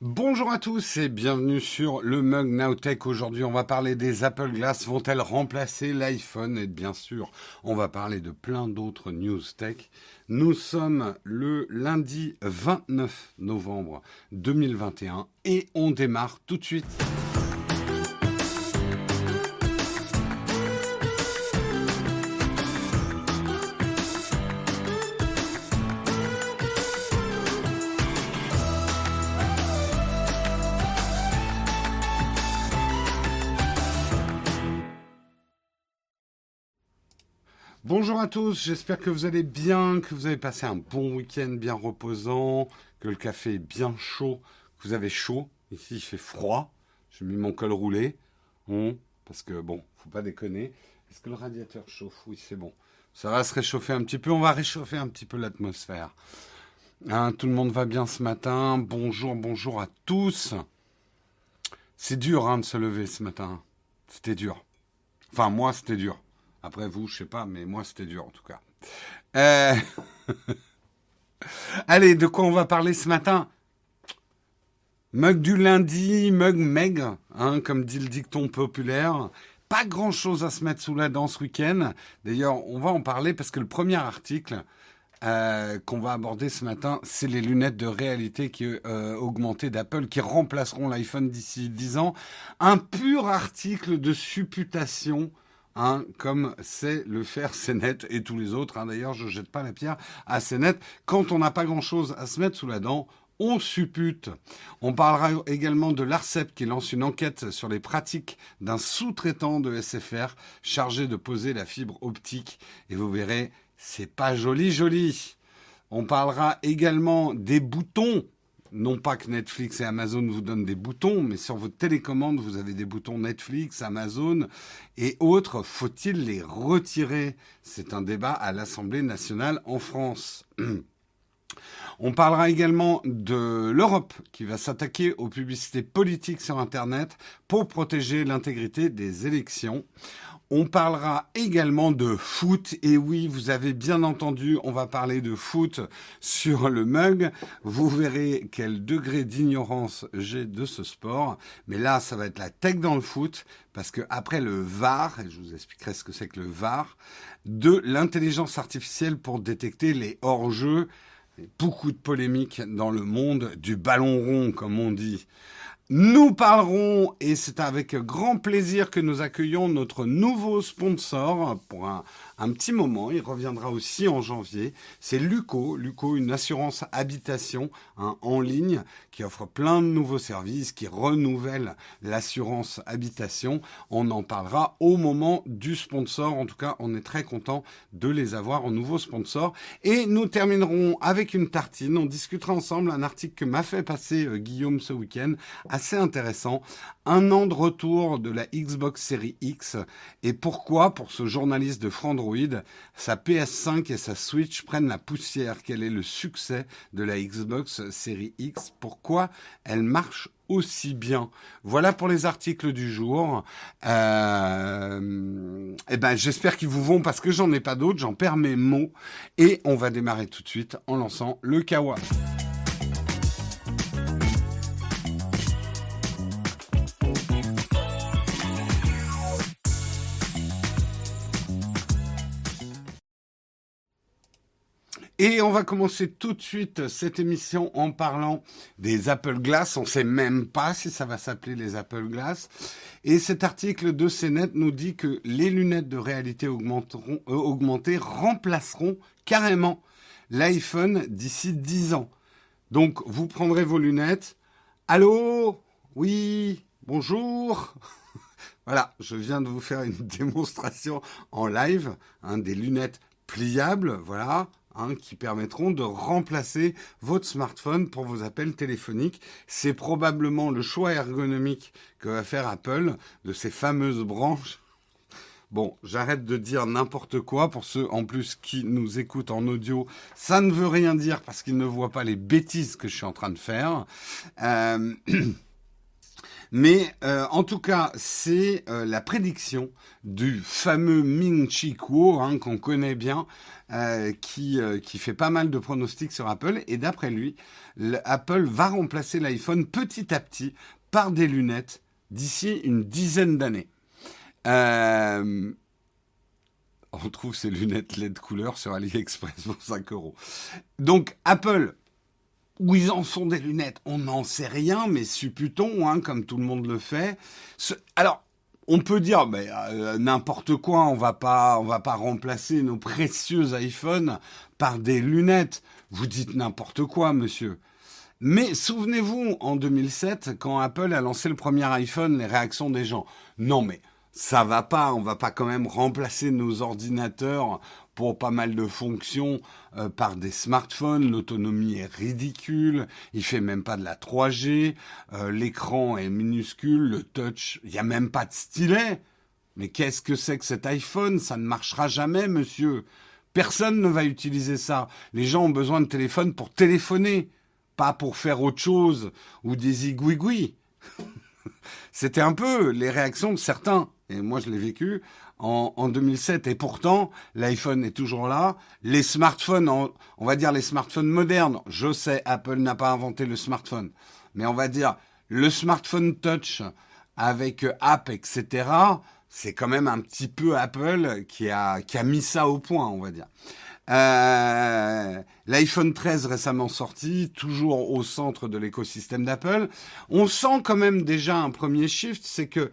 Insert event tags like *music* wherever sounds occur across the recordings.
Bonjour à tous et bienvenue sur le Mug Nowtech. Aujourd'hui, on va parler des Apple Glass. Vont-elles remplacer l'iPhone? Et bien sûr, on va parler de plein d'autres news tech. Nous sommes le lundi 29 novembre 2021 et on démarre tout de suite. Bonjour à tous, j'espère que vous allez bien, que vous avez passé un bon week-end bien reposant, que le café est bien chaud, que vous avez chaud. Ici il fait froid, j'ai mis mon col roulé, hum, parce que bon, faut pas déconner. Est-ce que le radiateur chauffe? Oui, c'est bon. Ça va se réchauffer un petit peu, on va réchauffer un petit peu l'atmosphère. Hein, tout le monde va bien ce matin. Bonjour, bonjour à tous. C'est dur hein, de se lever ce matin. C'était dur. Enfin, moi, c'était dur. Après, vous, je sais pas, mais moi, c'était dur en tout cas. Euh, *laughs* allez, de quoi on va parler ce matin? Mug du lundi, mug meg, hein, comme dit le dicton populaire. Pas grand chose à se mettre sous la dent ce week-end. D'ailleurs, on va en parler parce que le premier article euh, qu'on va aborder ce matin, c'est les lunettes de réalité qui euh, augmentées d'Apple qui remplaceront l'iPhone d'ici 10 ans. Un pur article de supputation Hein, comme c'est le faire CNET et tous les autres. Hein. D'ailleurs, je ne jette pas la pierre à CNET. Quand on n'a pas grand-chose à se mettre sous la dent, on suppute. On parlera également de l'ARCEP qui lance une enquête sur les pratiques d'un sous-traitant de SFR chargé de poser la fibre optique. Et vous verrez, c'est pas joli joli. On parlera également des boutons non pas que Netflix et Amazon vous donnent des boutons, mais sur votre télécommande, vous avez des boutons Netflix, Amazon et autres. Faut-il les retirer? C'est un débat à l'Assemblée nationale en France. *clears throat* On parlera également de l'Europe qui va s'attaquer aux publicités politiques sur Internet pour protéger l'intégrité des élections. On parlera également de foot. Et oui, vous avez bien entendu, on va parler de foot sur le mug. Vous verrez quel degré d'ignorance j'ai de ce sport. Mais là, ça va être la tech dans le foot. Parce que après le VAR, je vous expliquerai ce que c'est que le VAR, de l'intelligence artificielle pour détecter les hors-jeux. Beaucoup de polémiques dans le monde du ballon rond, comme on dit. Nous parlerons, et c'est avec grand plaisir que nous accueillons notre nouveau sponsor pour un petit moment. Il reviendra aussi en janvier. C'est Luco. Luco, une assurance habitation hein, en ligne qui offre plein de nouveaux services, qui renouvelle l'assurance habitation. On en parlera au moment du sponsor. En tout cas, on est très content de les avoir en nouveau sponsor. Et nous terminerons avec une tartine. On discutera ensemble un article que m'a fait passer euh, Guillaume ce week-end, assez intéressant. Un an de retour de la Xbox Series X. Et pourquoi, pour ce journaliste de Sa PS5 et sa Switch prennent la poussière. Quel est le succès de la Xbox Series X? Pourquoi elle marche aussi bien? Voilà pour les articles du jour. Euh, eh ben, j'espère qu'ils vous vont parce que j'en ai pas d'autres. J'en perds mes mots et on va démarrer tout de suite en lançant le Kawa. Et on va commencer tout de suite cette émission en parlant des Apple Glass. On ne sait même pas si ça va s'appeler les Apple Glass. Et cet article de CNET nous dit que les lunettes de réalité augmenteront, euh, augmentée remplaceront carrément l'iPhone d'ici 10 ans. Donc vous prendrez vos lunettes. Allô? Oui Bonjour *laughs* Voilà, je viens de vous faire une *laughs* démonstration en live hein, des lunettes pliables, voilà, Hein, qui permettront de remplacer votre smartphone pour vos appels téléphoniques. C'est probablement le choix ergonomique que va faire Apple de ces fameuses branches. Bon, j'arrête de dire n'importe quoi pour ceux en plus qui nous écoutent en audio. Ça ne veut rien dire parce qu'ils ne voient pas les bêtises que je suis en train de faire. Euh... *clears throat* Mais euh, en tout cas, c'est euh, la prédiction du fameux Ming Chi Kuo, hein, qu'on connaît bien, euh, qui, qui fait pas mal de pronostics sur Apple. Et d'après lui, Apple va remplacer l'iPhone petit à petit par des lunettes d'ici une dizaine d'années. on trouve ces lunettes LED couleur sur AliExpress pour 5 euros. Donc Apple où ils en sont des lunettes, on n'en sait rien, mais supputons, hein, comme tout le monde le fait. Alors, on peut dire, mais euh, n'importe quoi, on va pas, on va pas remplacer nos précieux iPhones par des lunettes. Vous dites n'importe quoi, monsieur. Mais souvenez-vous, en 2007, quand Apple a lancé le premier iPhone, les réactions des gens. Non, mais ça va pas, on va pas quand même remplacer nos ordinateurs pour pas mal de fonctions euh, par des smartphones. L'autonomie est ridicule. Il fait même pas de la 3G. Euh, l'écran est minuscule. Le touch, il y a même pas de stylet. Mais qu'est-ce que c'est que cet iPhone? Ça ne marchera jamais, monsieur. Personne ne va utiliser ça. Les gens ont besoin de téléphone pour téléphoner, pas pour faire autre chose ou des igouigouis. *laughs* C'était un peu les réactions de certains, et moi je l'ai vécu, en, 2007. Et pourtant, l'iPhone est toujours là. Les smartphones, on, va dire les smartphones modernes. Je sais, Apple n'a pas inventé le smartphone. Mais on va dire le smartphone touch avec app, etc. C'est quand même un petit peu Apple qui a, qui a mis ça au point, on va dire. Euh, L'iPhone 13 récemment sorti, toujours au centre de l'écosystème d'Apple. On sent quand même déjà un premier shift, c'est que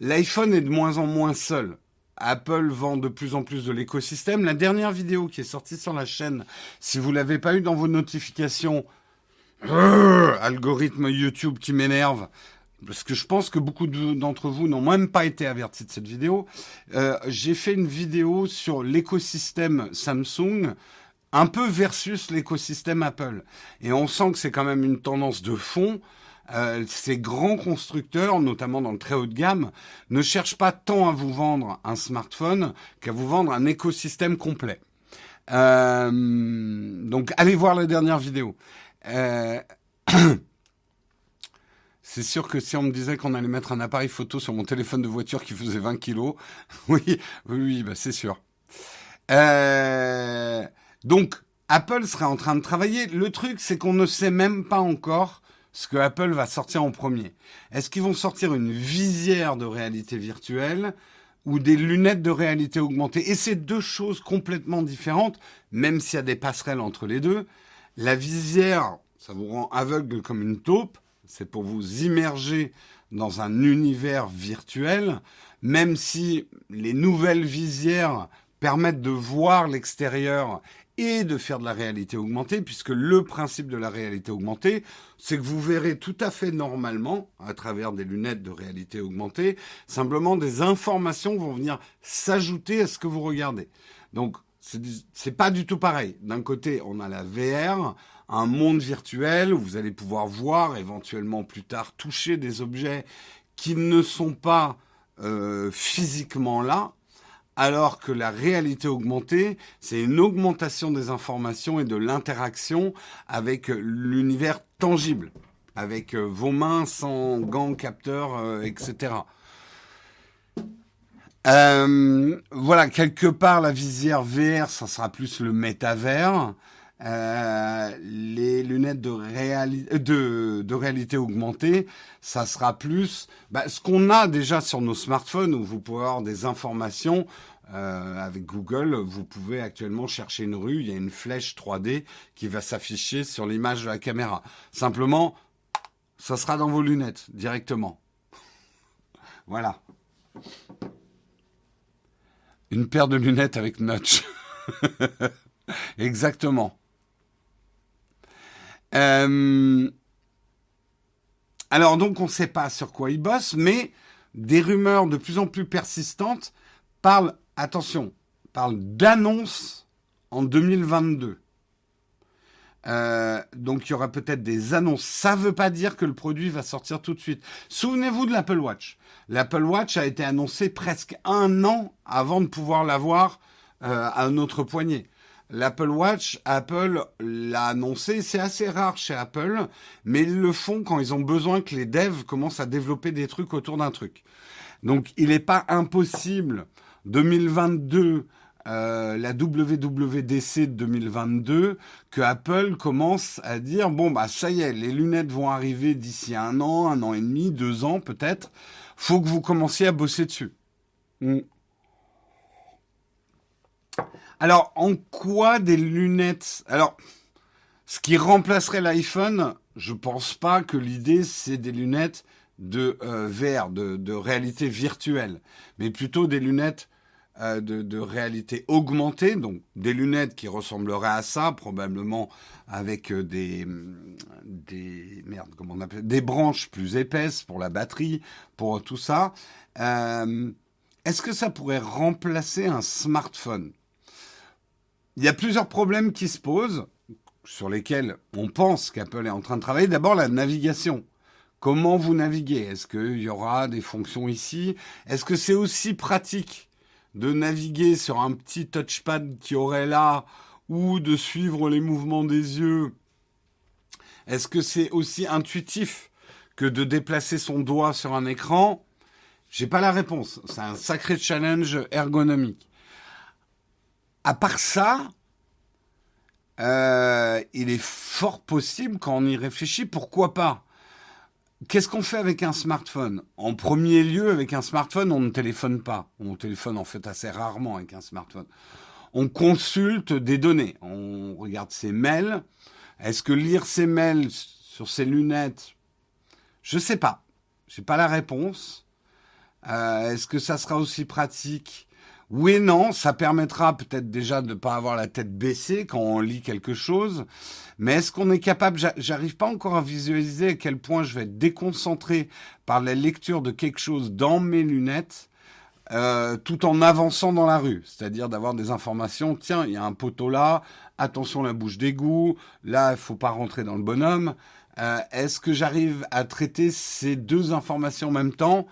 l'iPhone est de moins en moins seul. Apple vend de plus en plus de l'écosystème. La dernière vidéo qui est sortie sur la chaîne, si vous l'avez pas eu dans vos notifications, algorithme YouTube qui m'énerve, parce que je pense que beaucoup d'entre vous n'ont même pas été avertis de cette vidéo. Euh, j'ai fait une vidéo sur l'écosystème Samsung, un peu versus l'écosystème Apple. Et on sent que c'est quand même une tendance de fond. Euh, ces grands constructeurs, notamment dans le très haut de gamme, ne cherchent pas tant à vous vendre un smartphone qu'à vous vendre un écosystème complet. Euh, donc allez voir la dernière vidéo. Euh, *clears throat* c'est sûr que si on me disait qu'on allait mettre un appareil photo sur mon téléphone de voiture qui faisait 20 kilos, *laughs* oui, oui, bah c'est sûr. donc Apple serait en train de travailler. Le truc, c'est qu'on ne sait même pas encore ce que Apple va sortir en premier. Est-ce qu'ils vont sortir une visière de réalité virtuelle ou des lunettes de réalité augmentée? Et c'est deux choses complètement différentes, même s'il y a des passerelles entre les deux. La visière, ça vous rend aveugle comme une taupe, c'est pour vous immerger dans un univers virtuel, même si les nouvelles visières permettent de voir l'extérieur et de faire de la réalité augmentée, puisque le principe de la réalité augmentée, c'est que vous verrez tout à fait normalement, à travers des lunettes de réalité augmentée, simplement des informations vont venir s'ajouter à ce que vous regardez. Donc, c'est pas du tout pareil. D'un côté, on a la VR, un monde virtuel où vous allez pouvoir voir, éventuellement plus tard, toucher des objets qui ne sont pas euh, physiquement là, alors que la réalité augmentée, c'est une augmentation des informations et de l'interaction avec l'univers tangible, avec euh, vos mains sans gants, capteurs, euh, etc. Euh, voilà, quelque part, la visière VR, ça sera plus le métavers. Les lunettes de, de, réalité augmentée, ça sera plus bah, ce qu'on a déjà sur nos smartphones où vous pouvez avoir des informations euh, avec Google, vous pouvez actuellement chercher une rue, il y a une flèche 3D qui va s'afficher sur l'image de la caméra. Simplement, ça sera dans vos lunettes directement. voilà. Une paire de lunettes avec notch. *laughs* Exactement. Euh, alors donc on ne sait pas sur quoi ils bossent, mais des rumeurs de plus en plus persistantes parlent attention, parle d'annonces en 2022. Euh, donc il y aura peut-être des annonces. Ça ne veut pas dire que le produit va sortir tout de suite. Souvenez-vous de l'Apple Watch. L'Apple Watch a été annoncé presque un an avant de pouvoir l'avoir euh, à notre poignet. l'Apple Watch, Apple l'a annoncé, c'est assez rare chez Apple, mais ils le font quand ils ont besoin que les devs commencent à développer des trucs autour d'un truc. Donc il n'est pas impossible 2022 euh, la WWDC de 2022 que Apple commence à dire bon bah ça y est les lunettes vont arriver d'ici un an un an et demi deux ans peut-être faut que vous commenciez à bosser dessus hmm. Alors en quoi des lunettes? Alors ce qui remplacerait l'iPhone je pense pas que l'idée c'est des lunettes de euh, VR de, réalité virtuelle mais plutôt des lunettes euh, de, réalité augmentée, donc des lunettes qui ressembleraient à ça, probablement avec euh, des des merde, comment on appelle, des branches plus épaisses pour la batterie, pour tout ça. Euh, est-ce que ça pourrait remplacer un smartphone? Il y a plusieurs problèmes qui se posent sur lesquels on pense qu'Apple est en train de travailler. D'abord la navigation. Comment vous naviguez? Est-ce qu'il y aura des fonctions ici? Est-ce que c'est aussi pratique de naviguer sur un petit touchpad qui aurait là ou de suivre les mouvements des yeux? Est-ce que c'est aussi intuitif que de déplacer son doigt sur un écran? J'ai pas la réponse. C'est un sacré challenge ergonomique. À part ça, euh, il est fort possible quand on y réfléchit, pourquoi pas Qu'est-ce qu'on fait avec un smartphone? En premier lieu, avec un smartphone, on ne téléphone pas. On téléphone en fait assez rarement avec un smartphone. On consulte des données. On regarde ses mails. Est-ce que lire ses mails sur ses lunettes? Je ne sais pas. J'ai pas la réponse. Euh, est-ce que ça sera aussi pratique? Oui non. Ça permettra peut-être déjà de ne pas avoir la tête baissée quand on lit quelque chose. Mais est-ce qu'on est capable, j'arrive pas encore à visualiser à quel point je vais être déconcentré par la lecture de quelque chose dans mes lunettes, euh, tout en avançant dans la rue. C'est-à-dire d'avoir des informations, tiens, il y a un poteau là, attention la bouche d'égout, là, il faut pas rentrer dans le bonhomme. Euh, est-ce que j'arrive à traiter ces deux informations en même temps?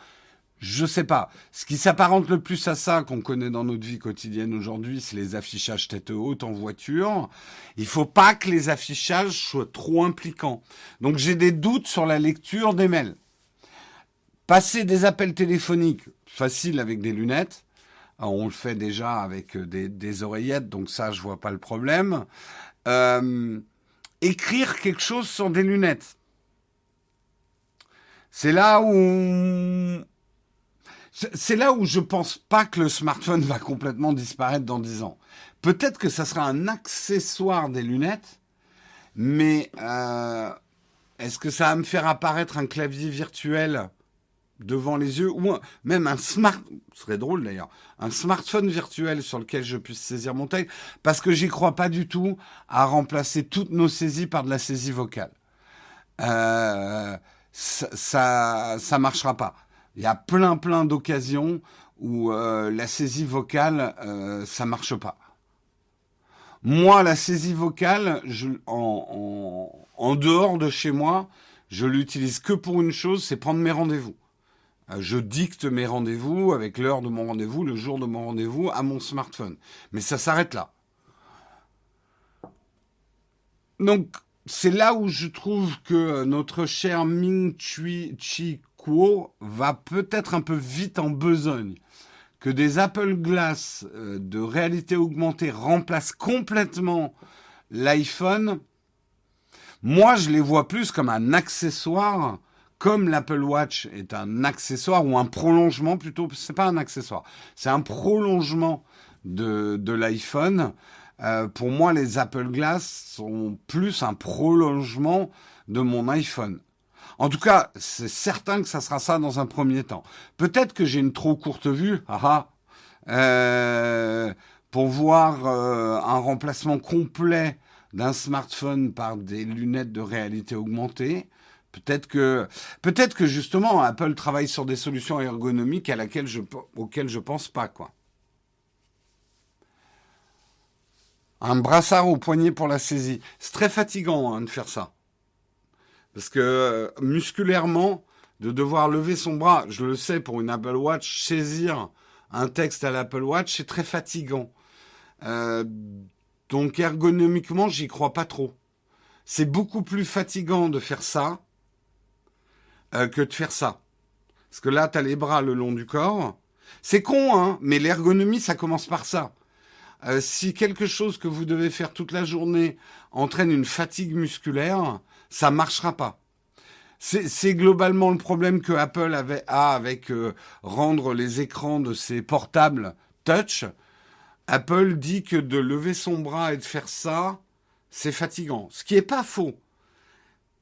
Je sais pas. Ce qui s'apparente le plus à ça qu'on connaît dans notre vie quotidienne aujourd'hui, c'est les affichages tête haute en voiture. Il faut pas que les affichages soient trop impliquants. Donc j'ai des doutes sur la lecture des mails. Passer des appels téléphoniques, facile avec des lunettes. on le fait déjà avec des, oreillettes, donc ça, je vois pas le problème. Euh, écrire quelque chose sur des lunettes. C'est là où c'est là où je pense pas que le smartphone va complètement disparaître dans 10 ans. Peut-être que ça sera un accessoire des lunettes, mais euh, est-ce que ça va me faire apparaître un clavier virtuel devant les yeux ou même un smart ce serait drôle d'ailleurs un smartphone virtuel sur lequel je puisse saisir mon texte parce que j'y crois pas du tout à remplacer toutes nos saisies par de la saisie vocale euh, ça, ça ça marchera pas il y a plein plein d'occasions où euh, la saisie vocale, euh, ça marche pas. Moi, la saisie vocale, en, dehors de chez moi, je l'utilise que pour une chose, c'est prendre mes rendez-vous. Euh, je dicte mes rendez-vous avec l'heure de mon rendez-vous, le jour de mon rendez-vous à mon smartphone. Mais ça s'arrête là. Donc, c'est là où je trouve que notre cher Ming Chi va peut-être un peu vite en besogne. Que des Apple Glass euh, de réalité augmentée remplacent complètement l'iPhone, moi je les vois plus comme un accessoire, comme l'Apple Watch est un accessoire ou un prolongement plutôt. C'est pas un accessoire, c'est un prolongement de, l'iPhone. Euh, pour moi, les Apple Glass sont plus un prolongement de mon iPhone. En tout cas, c'est certain que ça sera ça dans un premier temps. Peut-être que j'ai une trop courte vue, ah, ah euh, pour voir euh, un remplacement complet d'un smartphone par des lunettes de réalité augmentée. Peut-être que, peut-être que justement Apple travaille sur des solutions ergonomiques à laquelle je, auxquelles je pense pas quoi. Un brassard au poignet pour la saisie. C'est très fatigant hein, de faire ça. Parce que euh, musculairement, de devoir lever son bras, je le sais pour une Apple Watch, saisir un texte à l'Apple Watch, c'est très fatigant. Euh, Donc ergonomiquement, j'y crois pas trop. C'est beaucoup plus fatigant de faire ça euh, que de faire ça. Parce que là, tu as les bras le long du corps. C'est con, hein, mais l'ergonomie, ça commence par ça. Si quelque chose que vous devez faire toute la journée entraîne une fatigue musculaire, ça marchera pas. C'est globalement le problème que Apple avait, a avec euh, rendre les écrans de ses portables touch. Apple dit que de lever son bras et de faire ça, c'est fatigant. Ce qui n'est pas faux.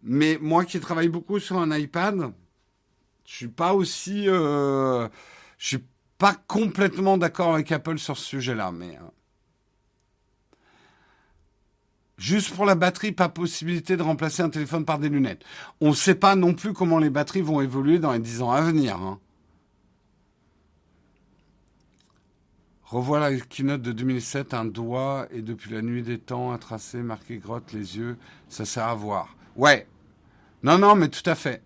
Mais moi qui travaille beaucoup sur un iPad, je suis pas aussi, euh, je suis pas complètement d'accord avec Apple sur ce sujet-là, mais euh, Juste pour la batterie, pas possibilité de remplacer un téléphone par des lunettes. On ne sait pas non plus comment les batteries vont évoluer dans les 10 ans à venir. Hein. Revois la keynote de 2007, un doigt et depuis la nuit des temps, un tracé marqué grotte, les yeux, ça sert à voir. Ouais. Non, non, mais tout à fait.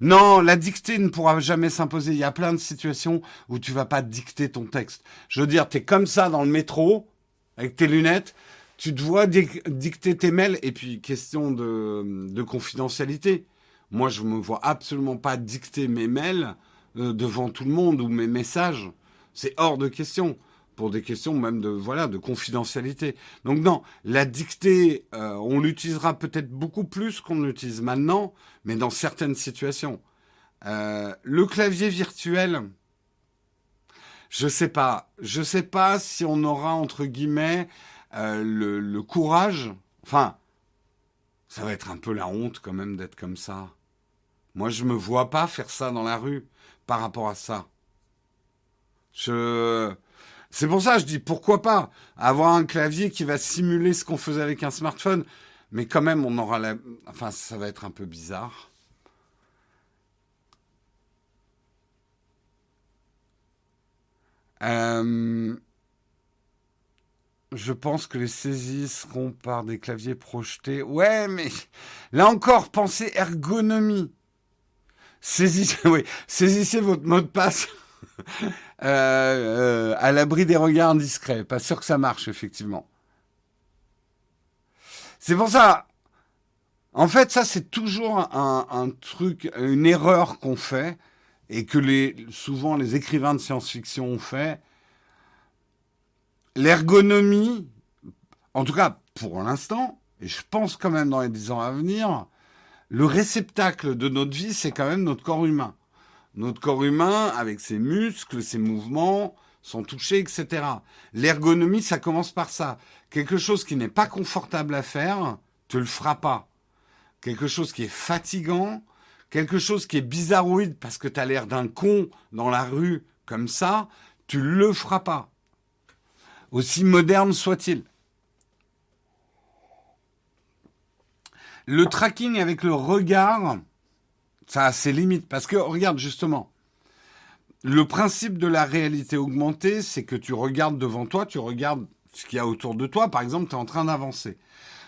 Non, la dictée ne pourra jamais s'imposer. Il y a plein de situations où tu vas pas dicter ton texte. Je veux dire, tu es comme ça dans le métro, avec tes lunettes, tu dois dicter tes mails et puis question de, confidentialité. Moi, je me vois absolument pas dicter mes mails euh, devant tout le monde ou mes messages. C'est hors de question pour des questions même de voilà de confidentialité. Donc non, la dictée, euh, on l'utilisera peut-être beaucoup plus qu'on l'utilise maintenant, mais dans certaines situations. Euh, le clavier virtuel, je sais pas, je sais pas si on aura entre guillemets euh, le, courage. Enfin, ça va être un peu la honte quand même d'être comme ça. Moi, je me vois pas faire ça dans la rue par rapport à ça. Je... C'est pour ça que je dis pourquoi pas avoir un clavier qui va simuler ce qu'on faisait avec un smartphone, mais quand même on aura. Enfin, ça va être un peu bizarre. Euh, je pense que les saisies seront par des claviers projetés. Ouais, mais là encore, pensez ergonomie. Saisissez, *laughs* votre mot de passe *laughs* euh, euh, à l'abri des regards indiscrets. Pas sûr que ça marche, effectivement. C'est pour ça. En fait, ça, c'est toujours un, truc, une erreur qu'on fait et que souvent les écrivains de science-fiction ont fait l'ergonomie, en tout cas pour l'instant, et je pense quand même dans les dix ans à venir, le réceptacle de notre vie, c'est quand même notre corps humain. Notre corps humain, avec ses muscles, ses mouvements, son toucher, etc. L'ergonomie, ça commence par ça. Quelque chose qui n'est pas confortable à faire, tu le feras pas. Quelque chose qui est fatigant, quelque chose qui est bizarroïde parce que tu as l'air d'un con dans la rue comme ça, tu le feras pas aussi moderne soit-il. Le tracking avec le regard, ça a ses limites. Parce que, regarde, justement, le principe de la réalité augmentée, c'est que tu regardes devant toi, tu regardes ce qu'il y a autour de toi. Par exemple, tu es en train d'avancer.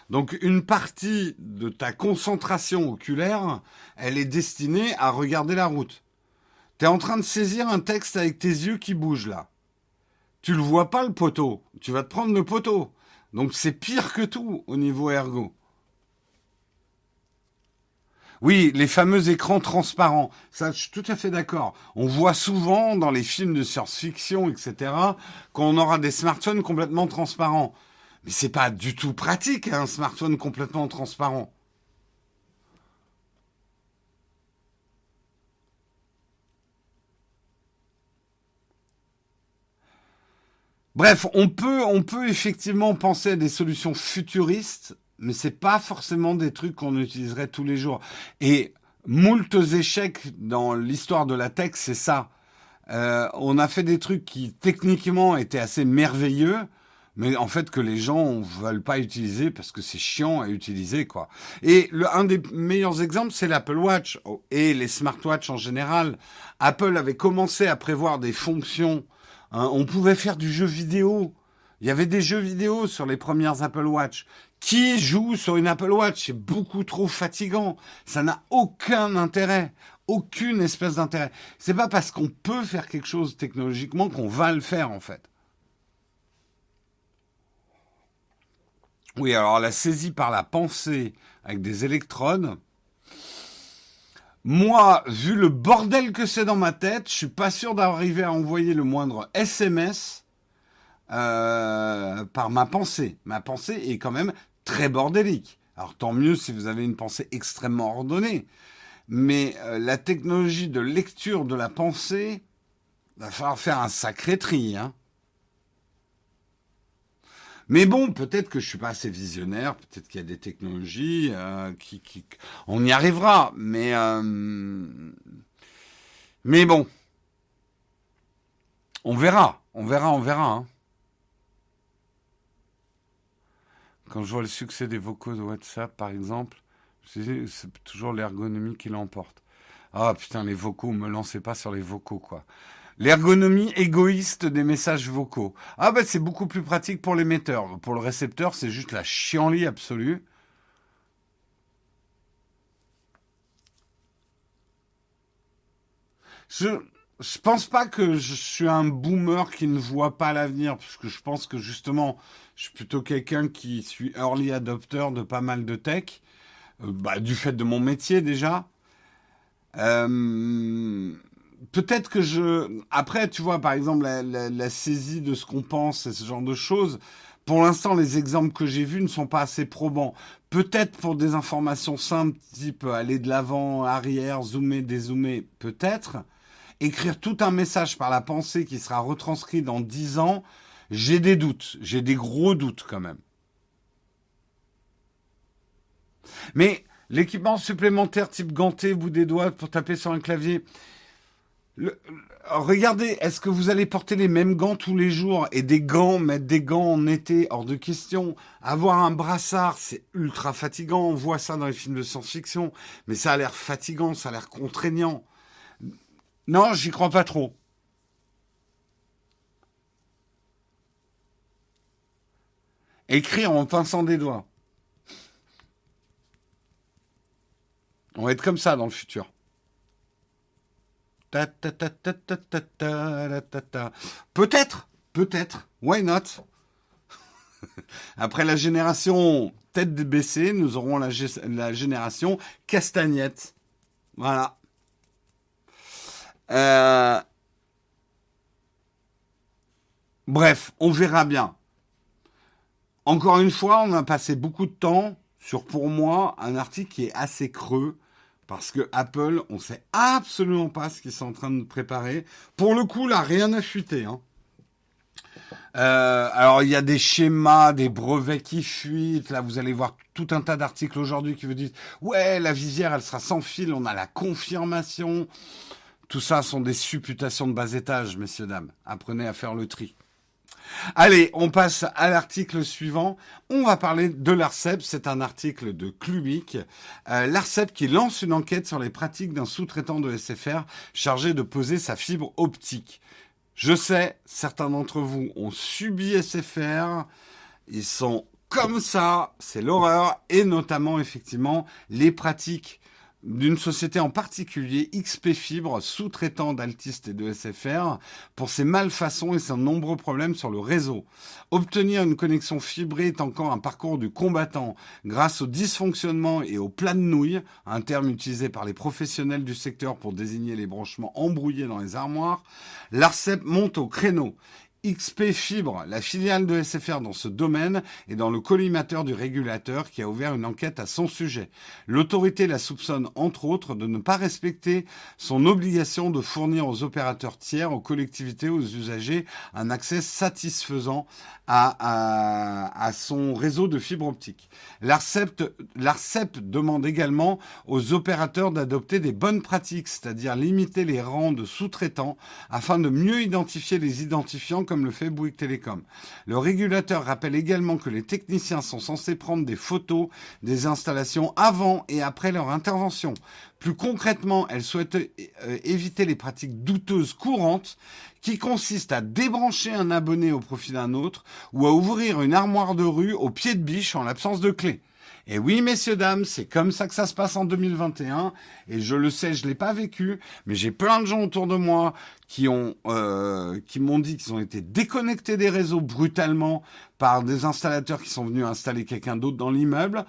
Donc, une partie de ta concentration oculaire, elle est destinée à regarder la route. Tu es en train de saisir un texte avec tes yeux qui bougent là tu le vois pas le poteau, tu vas te prendre le poteau. Donc c'est pire que tout au niveau ergo. Oui, les fameux écrans transparents, ça je suis tout à fait d'accord. On voit souvent dans les films de science-fiction, etc., qu'on aura des smartphones complètement transparents. Mais c'est pas du tout pratique un smartphone complètement transparent. Bref, on peut, on peut effectivement penser à des solutions futuristes, mais c'est pas forcément des trucs qu'on utiliserait tous les jours. Et moultes échecs dans l'histoire de la tech, c'est ça. Euh, on a fait des trucs qui techniquement étaient assez merveilleux, mais en fait que les gens ne veulent pas utiliser parce que c'est chiant à utiliser quoi. Et un des meilleurs exemples c'est l'Apple Watch et les smartwatches en général. Apple avait commencé à prévoir des fonctions Hein, on pouvait faire du jeu vidéo. Il y avait des jeux vidéo sur les premières Apple Watch. Qui joue sur une Apple Watch C'est beaucoup trop fatigant. Ça n'a aucun intérêt. Aucune espèce d'intérêt. C'est pas parce qu'on peut faire quelque chose technologiquement qu'on va le faire, en fait. Oui, alors la saisie par la pensée avec des électrodes. Moi, vu le bordel que c'est dans ma tête, je suis pas sûr d'arriver à envoyer le moindre SMS euh, par ma pensée. Ma pensée est quand même très bordélique. Alors tant mieux si vous avez une pensée extrêmement ordonnée. Mais euh, la technologie de lecture de la pensée, va falloir faire un sacré tri. Hein. Mais bon, peut-être que je suis pas assez visionnaire, peut-être qu'il y a des technologies euh, qui, on y arrivera, mais euh, mais bon, on verra, on verra, on verra. Hein. Quand je vois le succès des vocaux de WhatsApp, par exemple, c'est toujours l'ergonomie qui l'emporte. Ah putain, les vocaux, me lancez pas sur les vocaux, quoi. L'ergonomie égoïste des messages vocaux. Ah ben c'est beaucoup plus pratique pour l'émetteur. Pour le récepteur, c'est juste la chienlit absolue. Je je pense pas que je suis un boomer qui ne voit pas l'avenir, parce que je pense que justement, je suis plutôt quelqu'un qui suis early adopter de pas mal de tech, euh, bah, du fait de mon métier déjà. Euh, peut-être que je. Après, tu vois, par exemple, la, saisie de ce qu'on pense et ce genre de choses. Pour l'instant, les exemples que j'ai vus ne sont pas assez probants. Peut-être pour des informations simples, type aller de l'avant, arrière, zoomer, dézoomer, peut-être. Écrire tout un message par la pensée qui sera retranscrit dans dix ans, j'ai des doutes. J'ai des gros doutes quand même. Mais l'équipement supplémentaire type ganté, bout des doigts pour taper sur un clavier, regardez, est-ce que vous allez porter les mêmes gants tous les jours et des gants, mettre des gants en été, hors de question. Avoir un brassard, c'est ultra fatigant. On voit ça dans les films de science-fiction, mais ça a l'air fatigant, ça a l'air contraignant. Non, j'y crois pas trop. Écrire en pinçant des doigts. On va être comme ça dans le futur. Peut-être, peut-être, why not? *laughs* Après la génération tête baissée, nous aurons la, génération castagnette. Voilà. Euh, bref, on verra bien. Encore une fois, on a passé beaucoup de temps sur, pour moi, un article qui est assez creux parce que Apple, on sait absolument pas ce qu'ils sont en train de préparer. Pour le coup, là, rien n'a fuité. Hein. Euh, alors, il y a des schémas, des brevets qui fuitent. Là, vous allez voir tout un tas d'articles aujourd'hui qui vous disent ouais, la visière, elle sera sans fil. On a la confirmation. Tout ça sont des supputations de bas étage, messieurs dames. Apprenez à faire le tri. Allez, on passe à l'article suivant. On va parler de l'ARCEP. C'est un article de Clubic. Euh, L'ARCEP qui lance une enquête sur les pratiques d'un sous-traitant de SFR chargé de poser sa fibre optique. Je sais, certains d'entre vous ont subi SFR. Ils sont comme ça, c'est l'horreur, et notamment effectivement les pratiques d'une société en particulier, XP Fibre, sous-traitant d'Altiste et de SFR, pour ses malfaçons et ses nombreux problèmes sur le réseau. Obtenir une connexion fibrée est encore un parcours du combattant grâce au dysfonctionnement et au plat de nouilles, un terme utilisé par les professionnels du secteur pour désigner les branchements embrouillés dans les armoires. L'ARCEP monte au créneau. XP Fibre, la filiale de SFR dans ce domaine, est dans le collimateur du régulateur qui a ouvert une enquête à son sujet. L'autorité la soupçonne entre autres de ne pas respecter son obligation de fournir aux opérateurs tiers, aux collectivités, aux usagers un accès satisfaisant à, à, son réseau de fibre optique. L'ARCEP demande également aux opérateurs d'adopter des bonnes pratiques, c'est-à-dire limiter les rangs de sous-traitants afin de mieux identifier les identifiants comme le fait Bouygues Télécom. Le régulateur rappelle également que les techniciens sont censés prendre des photos des installations avant et après leur intervention. Plus concrètement, elle souhaite euh, éviter les pratiques douteuses courantes qui consistent à débrancher un abonné au profit d'un autre ou à ouvrir une armoire de rue au pied de biche en l'absence de clé. Et oui, messieurs, dames, c'est comme ça que ça se passe en 2021. Et je le sais, je l'ai pas vécu, mais j'ai plein de gens autour de moi qui ont, euh, qui m'ont dit qu'ils ont été déconnectés des réseaux brutalement par des installateurs qui sont venus installer quelqu'un d'autre dans l'immeuble.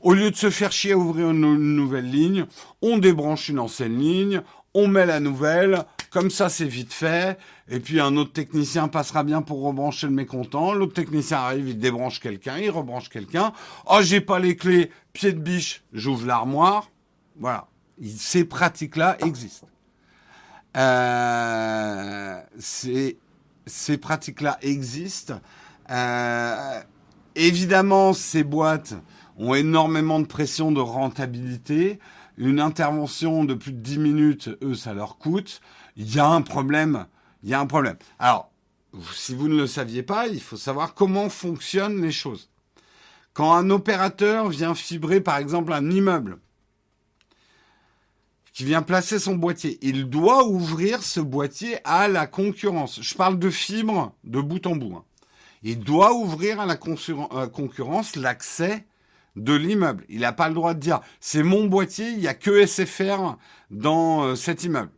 Au lieu de se faire chier à ouvrir une nouvelle ligne, on débranche une ancienne ligne, on met la nouvelle, comme ça c'est vite fait, et puis un autre technicien passera bien pour rebrancher le mécontent, l'autre technicien arrive, il débranche quelqu'un, il rebranche quelqu'un, oh j'ai pas les clés, pied de biche, j'ouvre l'armoire, voilà. Ces pratiques-là existent. Euh, ces, pratiques-là existent. Euh, évidemment, ces boîtes ont énormément de pression de rentabilité une intervention de plus de 10 minutes, eux, ça leur coûte. Il y a un problème. Il y a un problème. Alors, si vous ne le saviez pas, il faut savoir comment fonctionnent les choses. Quand un opérateur vient fibrer, par exemple, un immeuble, qui vient placer son boîtier, il doit ouvrir ce boîtier à la concurrence. Je parle de fibre de bout en bout. Hein. Il doit ouvrir à la concurrence l'accès de l'immeuble. Il n'a pas le droit de dire c'est mon boîtier, il n'y a que SFR dans euh, cet immeuble.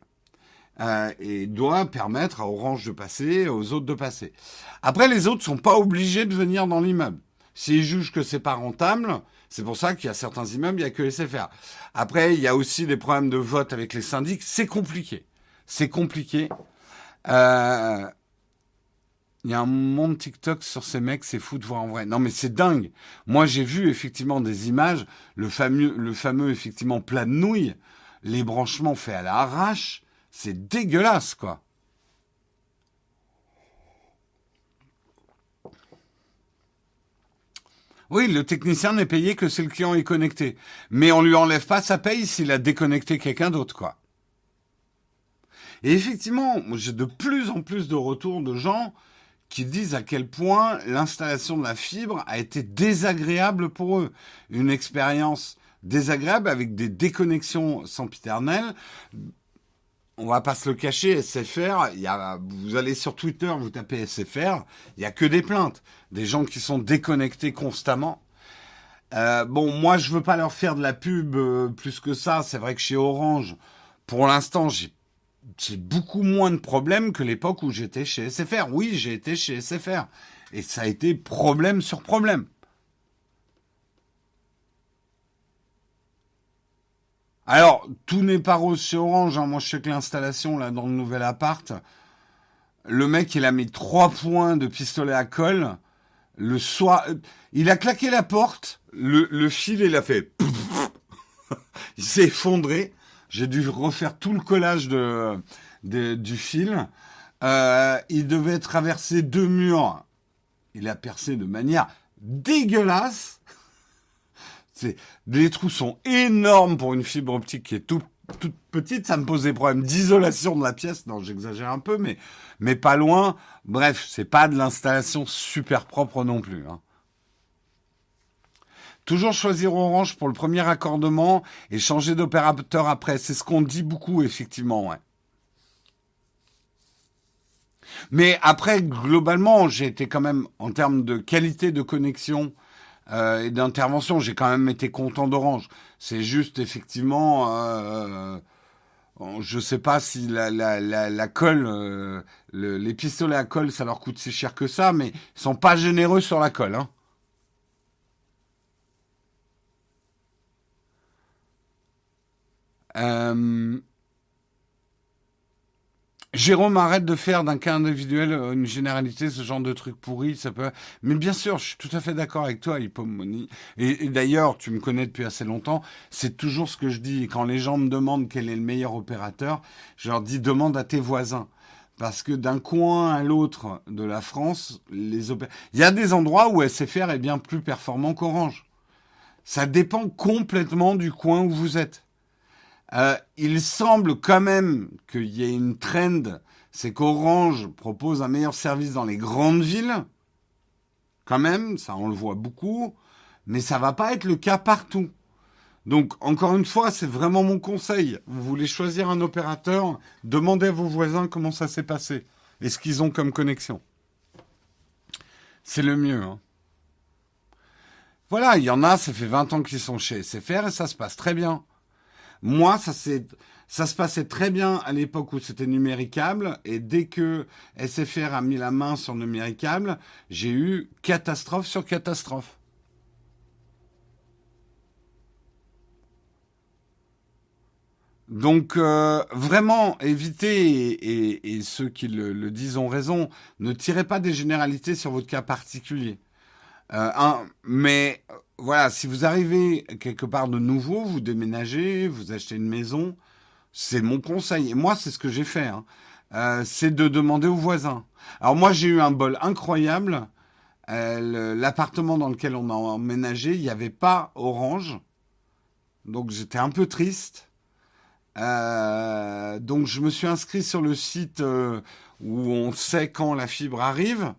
Euh, et doit permettre à Orange de passer, aux autres de passer. Après, les autres sont pas obligés de venir dans l'immeuble. S'ils jugent que c'est pas rentable, c'est pour ça qu'il y a certains immeubles, il n'y a que SFR. Après, il y a aussi des problèmes de vote avec les syndics. C'est compliqué. C'est compliqué. Euh, il y a un monde TikTok sur ces mecs, c'est fou de voir en vrai. Non, mais c'est dingue. Moi, j'ai vu effectivement des images, le fameux, le fameux effectivement plat de nouilles, les branchements faits à l'arrache, c'est dégueulasse, quoi. Oui, le technicien n'est payé que si le client est connecté. Mais on lui enlève pas sa paye s'il a déconnecté quelqu'un d'autre, quoi. Et effectivement, j'ai de plus en plus de retours de gens qui disent à quel point l'installation de la fibre a été désagréable pour eux. Une expérience désagréable avec des déconnexions sempiternelles. On va pas se le cacher, SFR, y a, vous allez sur Twitter, vous tapez SFR, il y a que des plaintes, des gens qui sont déconnectés constamment. Euh, bon, moi, je veux pas leur faire de la pub euh, plus que ça. C'est vrai que chez Orange, pour l'instant, j'ai beaucoup moins de problèmes que l'époque où j'étais chez SFR. Oui, j'ai été chez SFR. Et ça a été problème sur problème. Alors, tout n'est pas rose chez Orange. Hein. Moi, je sais que l'installation, là, dans le nouvel appart, le mec, il a mis trois points de pistolet à colle. Le soir, il a claqué la porte. Le, fil, il a fait... *laughs* il s'est effondré. J'ai dû refaire tout le collage du fil. Euh, il devait traverser deux murs. Il a percé de manière dégueulasse. Les trous sont énormes pour une fibre optique qui est toute petite. Ça me pose des problèmes d'isolation de la pièce. Non, j'exagère un peu, mais, pas loin. Bref, c'est pas de l'installation super propre non plus. Hein. Toujours choisir Orange pour le premier raccordement et changer d'opérateur après. C'est ce qu'on dit beaucoup, effectivement. Mais après, globalement, j'ai été quand même, en termes de qualité de connexion euh, et d'intervention, j'ai quand même été content d'Orange. C'est juste, effectivement, euh, je sais pas si la, la, la, colle, euh, les pistolets à colle, ça leur coûte si cher que ça, mais ils sont pas généreux sur la colle. Hein. Euh, Jérôme, arrête de faire d'un cas individuel euh, une généralité, ce genre de truc pourri, ça peut. Mais bien sûr, je suis tout à fait d'accord avec toi, Hippomoni. Et, d'ailleurs, tu me connais depuis assez longtemps. C'est toujours ce que je dis. Quand les gens me demandent quel est le meilleur opérateur, je leur dis demande à tes voisins. Parce que d'un coin à l'autre de la France, les il y a des endroits où SFR est bien plus performant qu'Orange. Ça dépend complètement du coin où vous êtes. Euh, il semble quand même qu'il y ait une trend, c'est qu'Orange propose un meilleur service dans les grandes villes. Quand même, ça on le voit beaucoup, mais ça va pas être le cas partout. Donc encore une fois, c'est vraiment mon conseil. Vous voulez choisir un opérateur, demandez à vos voisins comment ça s'est passé et ce qu'ils ont comme connexion. C'est le mieux. Hein. Voilà, il y en a, ça fait 20 ans qu'ils sont chez SFR et ça se passe très bien. Moi, ça se passait très bien à l'époque où c'était numéricable et dès que SFR a mis la main sur numéricable, j'ai eu catastrophe sur catastrophe. Donc euh, vraiment, évitez, et, ceux qui le, disent ont raison, ne tirez pas des généralités sur votre cas particulier. Euh, mais voilà, si vous arrivez quelque part de nouveau, vous déménagez, vous achetez une maison, c'est mon conseil. Et moi, c'est ce que j'ai fait. Hein. Euh, c'est de demander aux voisins. Alors moi, j'ai eu un bol incroyable. L'appartement dans lequel on a emménagé, il n'y avait pas Orange. Donc j'étais un peu triste. Euh, donc je me suis inscrit sur le site euh, où on sait quand la fibre arrive.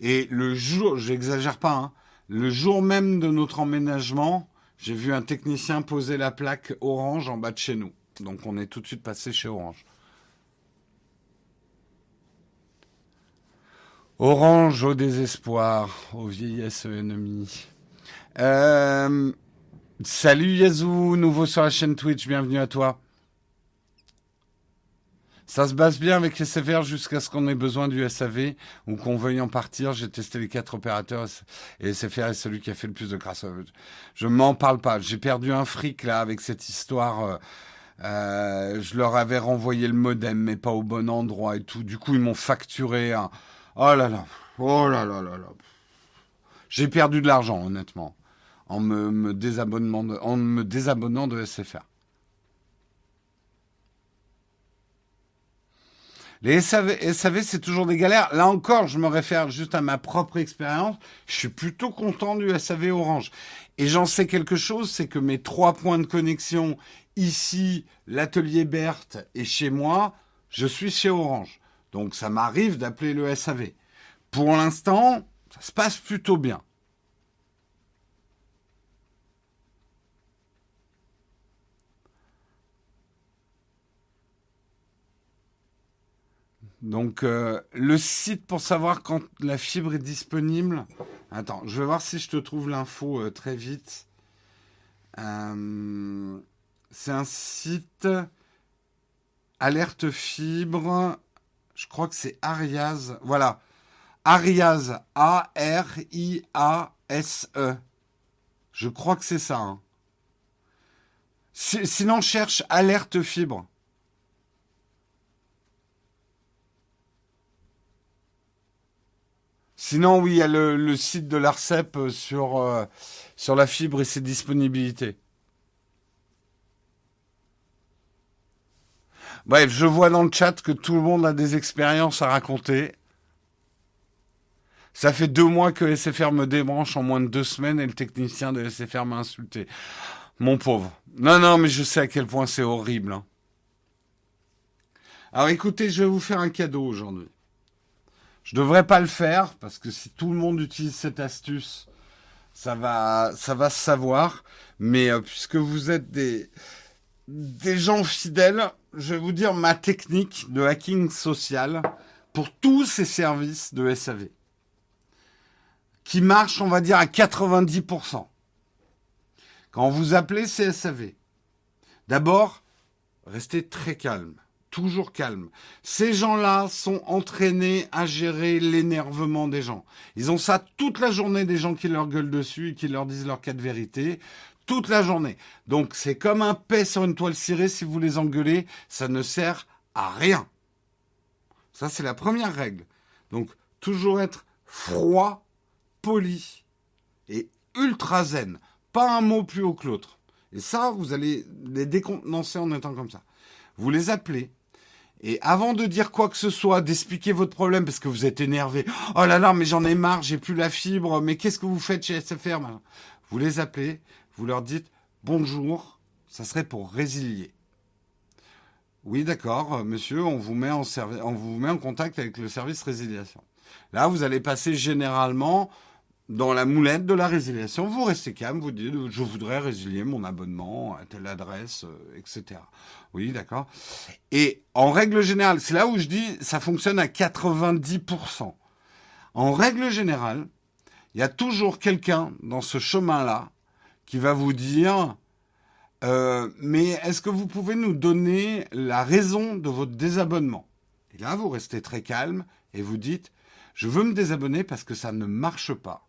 Et le jour, j'exagère pas, hein, le jour même de notre emménagement, j'ai vu un technicien poser la plaque Orange en bas de chez nous. Donc on est tout de suite passé chez Orange. Orange au désespoir, aux vieillesses ennemies. Euh, salut Yazoo, nouveau sur la chaîne Twitch, bienvenue à toi. Ça se base bien avec SFR jusqu'à ce qu'on ait besoin du SAV ou qu'on veuille en partir. J'ai testé les quatre opérateurs et SFR est celui qui a fait le plus de grâce. Je m'en parle pas. J'ai perdu un fric là avec cette histoire. Euh, euh, je leur avais renvoyé le modem, mais pas au bon endroit et tout. Du coup, ils m'ont facturé un. Oh là là, oh là là là là. J'ai perdu de l'argent, honnêtement, en me, me, en me désabonnant de SFR. Les SAV, c'est toujours des galères. Là encore, je me réfère juste à ma propre expérience. Je suis plutôt content du SAV Orange. Et j'en sais quelque chose, c'est que mes trois points de connexion, ici, l'atelier Berthe et chez moi, je suis chez Orange. Donc ça m'arrive d'appeler le SAV. Pour l'instant, ça se passe plutôt bien. Donc euh, le site pour savoir quand la fibre est disponible. Attends, je vais voir si je te trouve l'info euh, très vite. Euh, c'est un site alerte fibre. Je crois que c'est Ariaz. Voilà. Ariaz. A-R-I-A-S-E. Je crois que c'est ça. Hein. Sinon, cherche alerte fibre. Sinon, oui, il y a le, site de l'ARCEP euh, sur, euh, sur la fibre et ses disponibilités. Bref, je vois dans le chat que tout le monde a des expériences à raconter. Ça fait deux mois que SFR me débranche en moins de deux semaines et le technicien de SFR m'a insulté. Mon pauvre. Non, non, mais je sais à quel point c'est horrible. Hein. Alors écoutez, je vais vous faire un cadeau aujourd'hui. Je devrais pas le faire parce que si tout le monde utilise cette astuce, ça va, ça va se savoir. Mais euh, puisque vous êtes des, des gens fidèles, je vais vous dire ma technique de hacking social pour tous ces services de SAV qui marche, on va dire, à 90%. Quand vous appelez CSAV, d'abord, restez très calme toujours calme. Ces gens-là sont entraînés à gérer l'énervement des gens. Ils ont ça toute la journée, des gens qui leur gueulent dessus et qui leur disent leur cas de vérité. Toute la journée. Donc c'est comme un paix sur une toile cirée, si vous les engueulez, ça ne sert à rien. Ça, c'est la première règle. Donc toujours être froid, poli et ultra zen. Pas un mot plus haut que l'autre. Et ça, vous allez les décontenancer en étant comme ça. Vous les appelez, et avant de dire quoi que ce soit, d'expliquer votre problème parce que vous êtes énervé, oh là là, mais j'en ai marre, j'ai plus la fibre, mais qu'est-ce que vous faites chez SFR Vous les appelez, vous leur dites bonjour, ça serait pour résilier. Oui, d'accord, euh, monsieur, on vous met en on vous met en contact avec le service résiliation. Là, vous allez passer généralement dans la moulette de la résiliation, vous restez calme, vous dites je voudrais résilier mon abonnement à telle adresse, euh, etc. Oui, d'accord. Et en règle générale, c'est là où je dis ça fonctionne à 90%. En règle générale, il y a toujours quelqu'un dans ce chemin-là qui va vous dire euh, mais est-ce que vous pouvez nous donner la raison de votre désabonnement? Et là, vous restez très calme et vous dites je veux me désabonner parce que ça ne marche pas.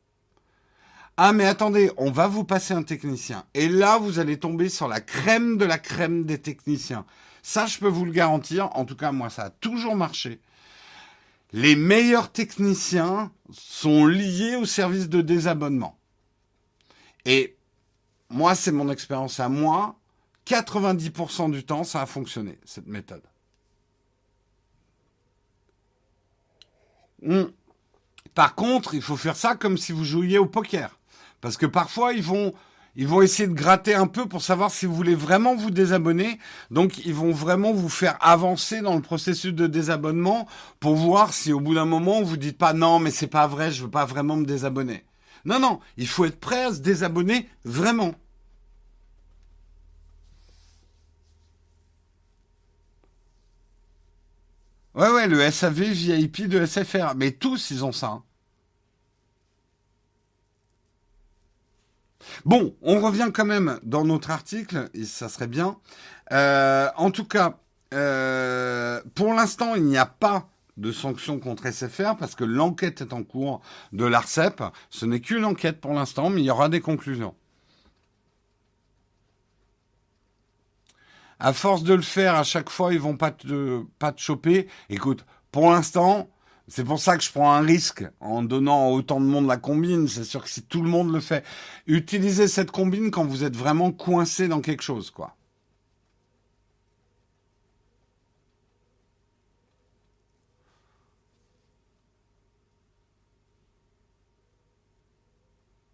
Ah mais attendez, on va vous passer un technicien. Et là, vous allez tomber sur la crème de la crème des techniciens. Ça, je peux vous le garantir. En tout cas, moi, ça a toujours marché. Les meilleurs techniciens sont liés au service de désabonnement. Et moi, c'est mon expérience à moi. 90% du temps, ça a fonctionné, cette méthode. Hmm. Par contre, il faut faire ça comme si vous jouiez au poker. Parce que parfois, ils vont, ils vont essayer de gratter un peu pour savoir si vous voulez vraiment vous désabonner. Donc, ils vont vraiment vous faire avancer dans le processus de désabonnement pour voir si au bout d'un moment, vous dites pas non, mais c'est pas vrai, je veux pas vraiment me désabonner. Non, non, il faut être prêt à se désabonner vraiment. Ouais, ouais, le SAV VIP de SFR. Mais tous, ils ont ça. Hein. Bon, on revient quand même dans notre article, ça serait bien. Euh, en tout cas, euh, pour l'instant, il n'y a pas de sanctions contre SFR parce que l'enquête est en cours de l'ARCEP. Ce n'est qu'une enquête pour l'instant, mais il y aura des conclusions. À force de le faire à chaque fois, ils vont pas te choper. Écoute, pour l'instant, c'est pour ça que je prends un risque en donnant autant de monde la combine. C'est sûr que si tout le monde le fait, utilisez cette combine quand vous êtes vraiment coincé dans quelque chose, quoi.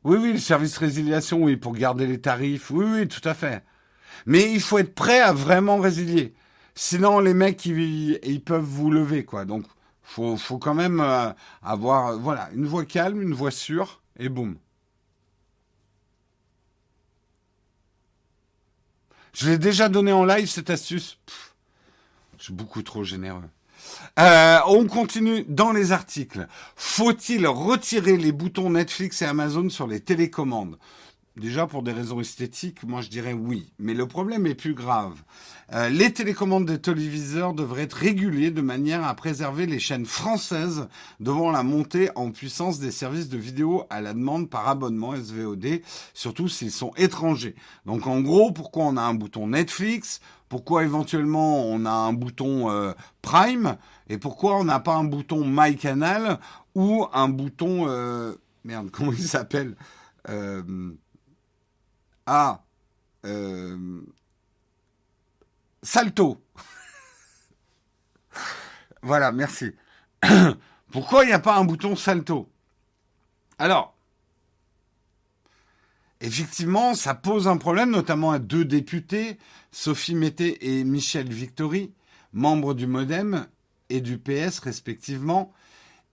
Oui, oui, le service résiliation, oui, pour garder les tarifs. Oui, oui, tout à fait. Mais il faut être prêt à vraiment résilier. Sinon, les mecs, ils, ils peuvent vous lever, quoi. Donc, faut, faut quand même euh, avoir, voilà, une voix calme, une voix sûre, et boum. Je l'ai déjà donné en live cette astuce. je suis beaucoup trop généreux. Euh, on continue dans les articles. Faut-il retirer les boutons Netflix et Amazon sur les télécommandes? Déjà, pour des raisons esthétiques, moi je dirais oui. Mais le problème est plus grave. Euh, les télécommandes des téléviseurs devraient être régulées de manière à préserver les chaînes françaises devant la montée en puissance des services de vidéo à la demande par abonnement SVOD, surtout s'ils sont étrangers. Donc en gros, pourquoi on a un bouton Netflix? Pourquoi éventuellement on a un bouton euh, Prime? Et pourquoi on n'a pas un bouton MyCanal ou un bouton... Euh, merde, *laughs* comment il s'appelle? Ah, euh, Salto. *laughs* voilà, merci. *coughs* Pourquoi il n'y a pas un bouton Salto? Alors, effectivement, ça pose un problème, notamment à deux députés, Sophie Mété et Michel Victory, membres du Modem et du PS respectivement,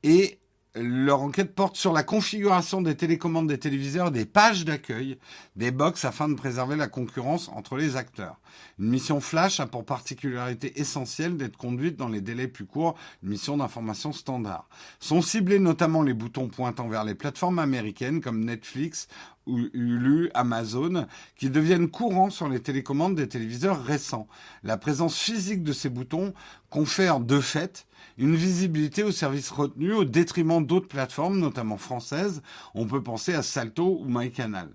et leur enquête porte sur la configuration des télécommandes des téléviseurs, des pages d'accueil, des box afin de préserver la concurrence entre les acteurs. Une mission flash a pour particularité essentielle d'être conduite dans les délais plus courts, une mission d'information standard. Sont ciblés notamment les boutons pointant vers les plateformes américaines comme Netflix Hulu, Amazon, qui deviennent courants sur les télécommandes des téléviseurs récents. La présence physique de ces boutons confère de fait une visibilité aux services retenus au détriment d'autres plateformes, notamment françaises. On peut penser à Salto ou MyCanal.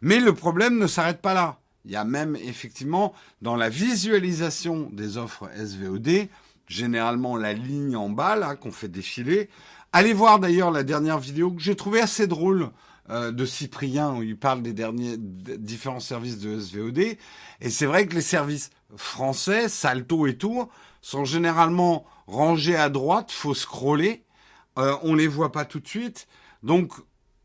Mais le problème ne s'arrête pas là. Il y a même effectivement dans la visualisation des offres SVOD, généralement la ligne en bas là qu'on fait défiler. Allez voir d'ailleurs la dernière vidéo que j'ai trouvée assez drôle euh, de Cyprien où il parle des derniers différents services de SVOD. Et c'est vrai que les services français, Salto et tout, sont généralement rangés à droite, faut scroller, euh, on les voit pas tout de suite. Donc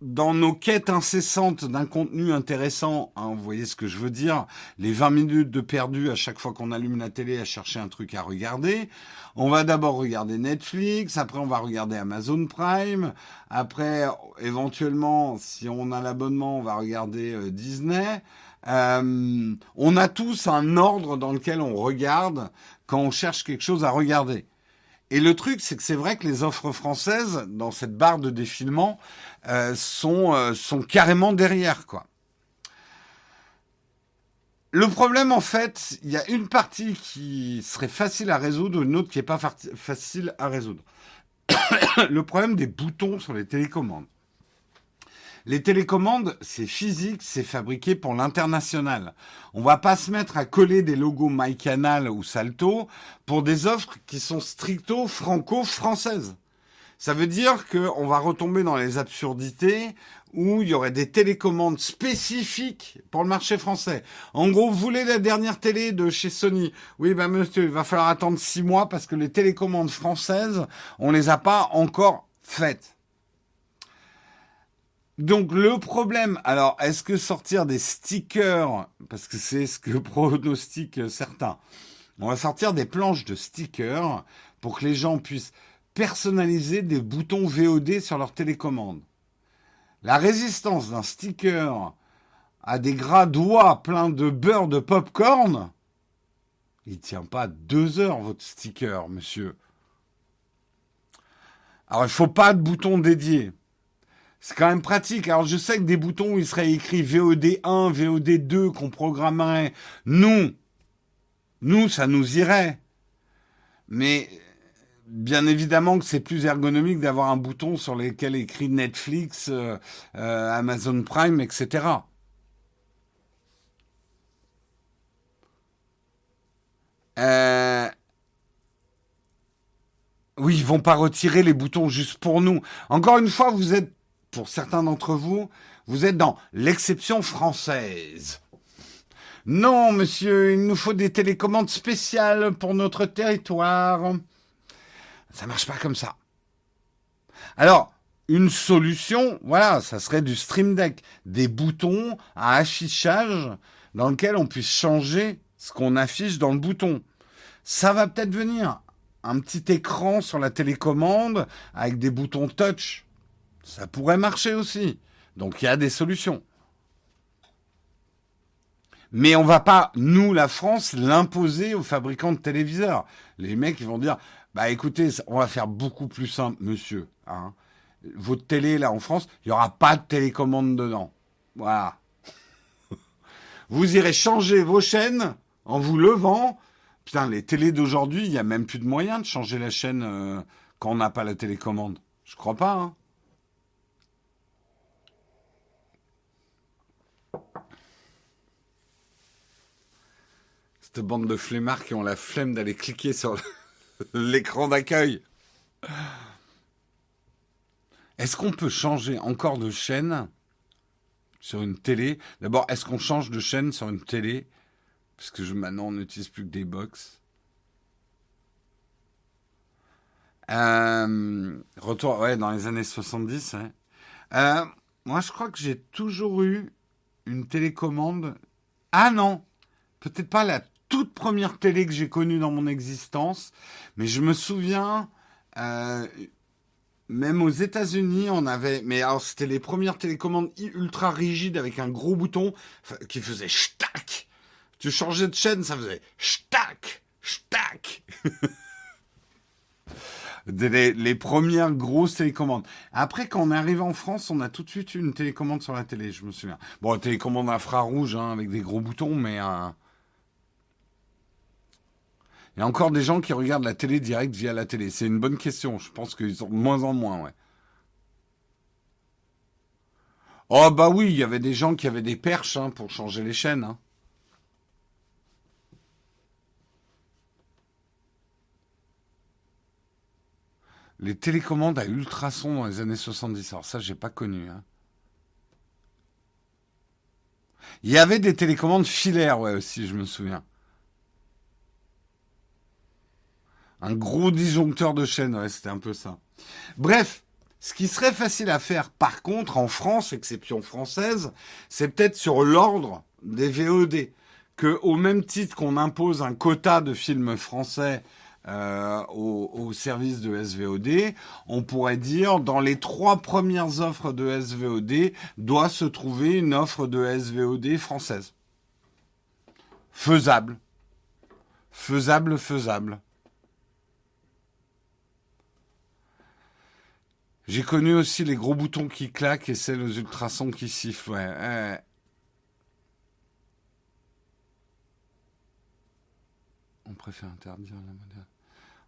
dans nos quêtes incessantes d'un contenu intéressant, hein, vous voyez ce que je veux dire, les 20 minutes de perdu à chaque fois qu'on allume la télé à chercher un truc à regarder, on va d'abord regarder Netflix, après on va regarder Amazon Prime, après éventuellement, si on a l'abonnement, on va regarder euh, Disney. Euh, on a tous un ordre dans lequel on regarde quand on cherche quelque chose à regarder. Et le truc, c'est que c'est vrai que les offres françaises, dans cette barre de défilement, euh, sont, euh, sont carrément derrière, quoi. Le problème, en fait, il y a une partie qui serait facile à résoudre, une autre qui n'est pas facile à résoudre. *coughs* le problème des boutons sur les télécommandes. Les télécommandes, c'est physique, c'est fabriqué pour l'international. On va pas se mettre à coller des logos MyCanal ou Salto pour des offres qui sont stricto franco-françaises. Ça veut dire qu'on va retomber dans les absurdités où il y aurait des télécommandes spécifiques pour le marché français. En gros, vous voulez la dernière télé de chez Sony Oui, ben monsieur, il va falloir attendre six mois parce que les télécommandes françaises, on les a pas encore faites. Donc le problème, alors est-ce que sortir des stickers, parce que c'est ce que *laughs* pronostiquent certains, on va sortir des planches de stickers pour que les gens puissent personnaliser des boutons VOD sur leur télécommande. La résistance d'un sticker à des gras doigts pleins de beurre de popcorn, il tient pas deux heures votre sticker, monsieur. Alors il faut pas de bouton dédié. C'est quand même pratique. Alors je sais que des boutons où il serait écrit VOD 1, VOD 2 qu'on programmerait, nous, nous, ça nous irait. Mais bien évidemment que c'est plus ergonomique d'avoir un bouton sur lequel écrit Netflix, euh, euh, Amazon Prime, etc. Euh... Oui, ils vont pas retirer les boutons juste pour nous. Encore une fois, vous êtes, pour certains d'entre vous, vous êtes dans l'exception française. Non, monsieur, il nous faut des télécommandes spéciales pour notre territoire. Ça marche pas comme ça. Alors, une solution, voilà, ça serait du Stream Deck, des boutons à affichage dans lequel on puisse changer ce qu'on affiche dans le bouton. Ça va peut-être venir. Un petit écran sur la télécommande avec des boutons touch. Ça pourrait marcher aussi. Donc il y a des solutions. Mais on va pas, nous, la France, l'imposer aux fabricants de téléviseurs. Les mecs, ils vont dire, bah écoutez, on va faire beaucoup plus simple, monsieur. Hein. Votre télé, là, en France, il n'y aura pas de télécommande dedans. Voilà. *laughs* vous irez changer vos chaînes en vous levant. Putain, les télés d'aujourd'hui, il n'y a même plus de moyens de changer la chaîne euh, quand on n'a pas la télécommande. Je crois pas, hein. Cette bande de flemmards qui ont la flemme d'aller cliquer sur le l'écran d'accueil. Est-ce qu'on peut changer encore de chaîne sur une télé? D'abord, est-ce qu'on change de chaîne sur une télé? Parce que maintenant, on n'utilise plus que des box. Euh, retour, ouais, dans les années 70. Euh, moi, je crois que j'ai toujours eu une télécommande. Ah non, peut-être pas la toute première télé que j'ai connue dans mon existence. Mais je me souviens, euh, même aux États-Unis, on avait, mais alors c'était les premières télécommandes ultra rigides avec un gros bouton qui faisait shtack. Tu changeais de chaîne, ça faisait shtack, shtack. *laughs* les, les, premières grosses télécommandes. Après, quand on est arrivé en France, on a tout de suite une télécommande sur la télé, je me souviens. Bon, télécommande infrarouge, hein, avec des gros boutons, mais euh, il y a encore des gens qui regardent la télé direct via la télé. C'est une bonne question. Je pense qu'ils sont de moins en moins. Oh bah oui, il y avait des gens qui avaient des perches hein, pour changer les chaînes. Hein. Les télécommandes à ultrasons dans les années 70. Alors ça, j'ai pas connu. Hein. Il y avait des télécommandes filaires, ouais, aussi, je me souviens. Un gros disjoncteur de chaîne, ouais, c'était un peu ça. Bref, ce qui serait facile à faire, par contre, en France, exception française, c'est peut-être sur l'ordre des VOD. Que, au même titre qu'on impose un quota de films français euh, au, au, service de SVOD, on pourrait dire dans les trois premières offres de SVOD doit se trouver une offre de SVOD française. Faisable. Faisable, faisable. J'ai connu aussi les gros boutons qui claquent et celles aux ultrasons qui sifflent. On préfère interdire la moderne.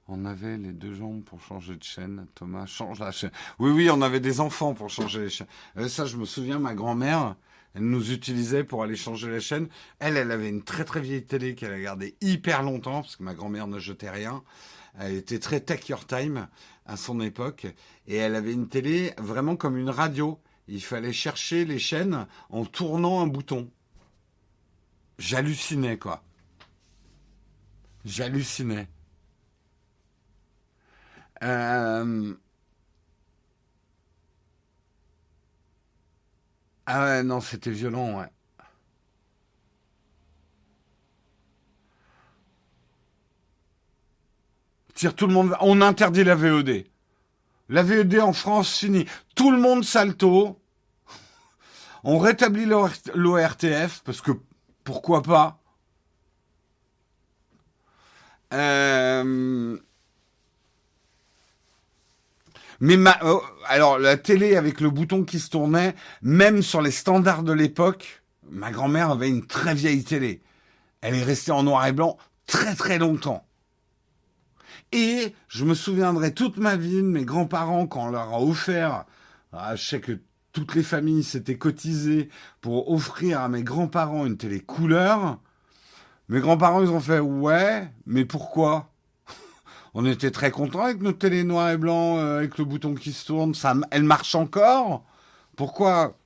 On avait les deux jambes pour changer de chaîne. Thomas, change la chaîne. Oui, oui, on avait des enfants pour changer les chaînes. Euh, ça, je me souviens, ma grand-mère, elle nous utilisait pour aller changer les chaînes. Elle, elle avait une très très vieille télé qu'elle a gardée hyper longtemps, parce que ma grand-mère ne jetait rien. Elle était très take your time à son époque. Et elle avait une télé vraiment comme une radio. Il fallait chercher les chaînes en tournant un bouton. J'hallucinais, quoi. J'hallucinais. Euh, ah ouais, non, c'était violent, ouais. Tout le monde. On interdit la VOD. La VOD en France, fini. Tout le monde salto. On rétablit l'ORTF, parce que pourquoi pas. Euh, mais ma, oh, alors la télé avec le bouton qui se tournait, même sur les standards de l'époque, ma grand-mère avait une très vieille télé. Elle est restée en noir et blanc très très longtemps. Et je me souviendrai toute ma vie de mes grands-parents quand on leur a offert, ah, je sais que toutes les familles s'étaient cotisées pour offrir à mes grands-parents une télé couleur. Mes grands-parents, ils ont fait ouais, mais pourquoi? *laughs* On était très contents avec notre télé noir et blanc, euh, avec le bouton qui se tourne. Ça, elle marche encore. Pourquoi?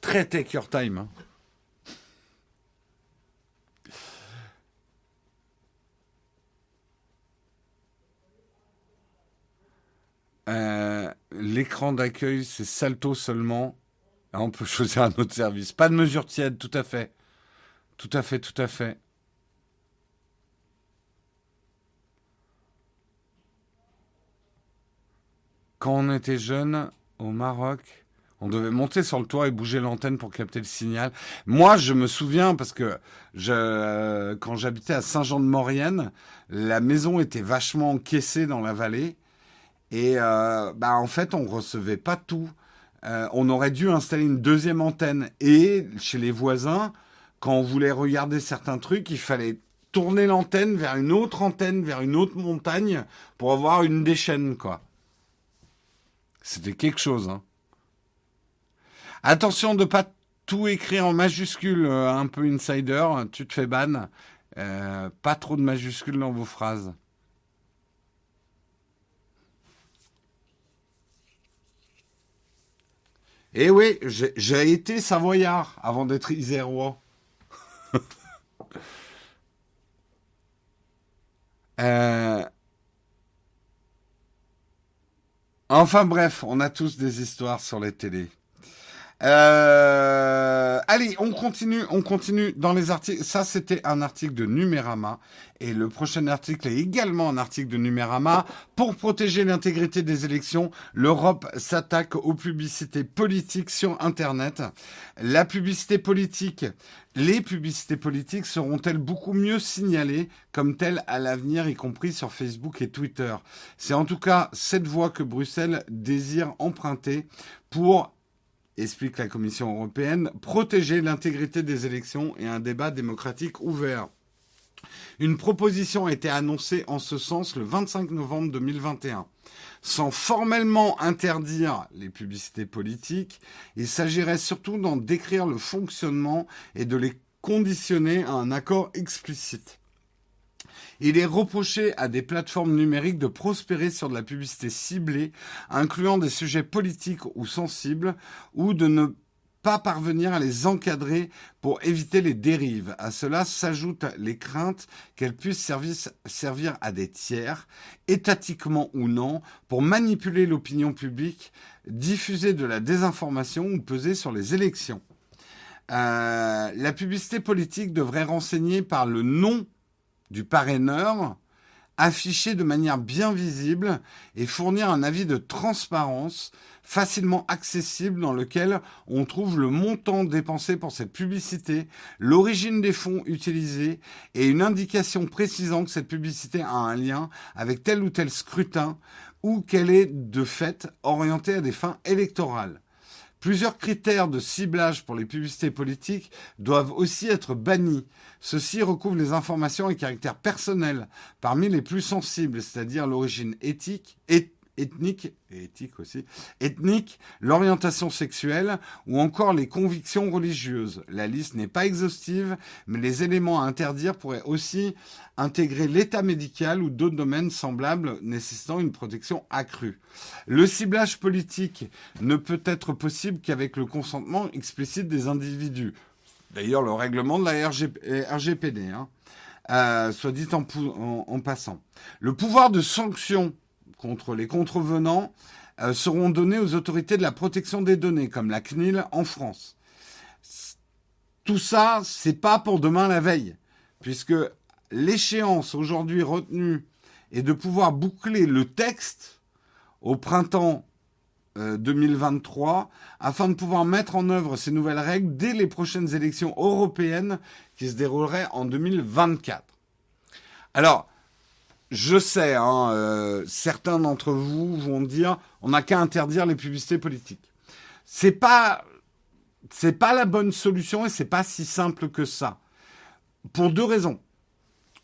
Très take your time. Euh, l'écran d'accueil, c'est Salto seulement. Ah, on peut *laughs* choisir un autre service. Pas de mesure tiède, tout à fait. Tout à fait, tout à fait. quand on était jeune au Maroc, on devait monter sur le toit et bouger l'antenne pour capter le signal. Moi, je me souviens parce que je, quand j'habitais à Saint-Jean-de-Maurienne, la maison était vachement encaissée dans la vallée et euh, bah en fait, on recevait pas tout. Euh, on aurait dû installer une deuxième antenne et chez les voisins, quand on voulait regarder certains trucs, il fallait tourner l'antenne vers une autre antenne, vers une autre montagne pour avoir une des chaînes, quoi. C'était quelque chose. Hein. Attention de pas tout écrire en majuscule, euh, un peu insider, tu te fais ban. Pas trop de majuscules dans vos phrases. Eh oui, j'ai été savoyard avant d'être isérois. *laughs* euh, Enfin bref, on a tous des histoires sur les télés. Euh, allez, on continue, on continue dans les articles. Ça, c'était un article de Numérama. Et le prochain article est également un article de Numérama. Pour protéger l'intégrité des élections, l'Europe s'attaque aux publicités politiques sur Internet. La publicité politique, les publicités politiques seront-elles beaucoup mieux signalées comme telles à l'avenir, y compris sur Facebook et Twitter? C'est en tout cas cette voie que Bruxelles désire emprunter pour explique la Commission européenne, protéger l'intégrité des élections et un débat démocratique ouvert. Une proposition a été annoncée en ce sens le 25 novembre 2021. Sans formellement interdire les publicités politiques, il s'agirait surtout d'en décrire le fonctionnement et de les conditionner à un accord explicite. Il est reproché à des plateformes numériques de prospérer sur de la publicité ciblée, incluant des sujets politiques ou sensibles, ou de ne pas parvenir à les encadrer pour éviter les dérives. À cela s'ajoutent les craintes qu'elles puissent servir, à des tiers, étatiquement ou non, pour manipuler l'opinion publique, diffuser de la désinformation ou peser sur les élections. Euh, la publicité politique devrait renseigner par le nom du parraineur afficher de manière bien visible et fournir un avis de transparence facilement accessible dans lequel on trouve le montant dépensé pour cette publicité, l'origine des fonds utilisés et une indication précisant que cette publicité a un lien avec tel ou tel scrutin ou qu'elle est de fait orientée à des fins électorales. Plusieurs critères de ciblage pour les publicités politiques doivent aussi être bannis. Ceux-ci recouvrent les informations et caractères personnels parmi les plus sensibles, c'est-à-dire l'origine éthique, et ethnique et éthique aussi, ethnique, l'orientation sexuelle ou encore les convictions religieuses. La liste n'est pas exhaustive, mais les éléments à interdire pourraient aussi intégrer l'état médical ou d'autres domaines semblables nécessitant une protection accrue. Le ciblage politique ne peut être possible qu'avec le consentement explicite des individus. D'ailleurs, le règlement de la RGPD, hein, euh, soit dit en, en passant. Le pouvoir de sanction contre les contrevenants euh, seront donnés aux autorités de la protection des données, comme la CNIL en France. Tout ça, c'est pas pour demain la veille, puisque l'échéance aujourd'hui retenue est de pouvoir boucler le texte au printemps 2023 euh, afin de pouvoir mettre en œuvre ces nouvelles règles dès les prochaines élections européennes qui se dérouleraient en 2024. Alors, je sais, hein, euh, certains d'entre vous vont dire, on n'a qu'à interdire les publicités politiques. C'est pas, c'est pas la bonne solution et c'est pas si simple que ça. Pour deux raisons.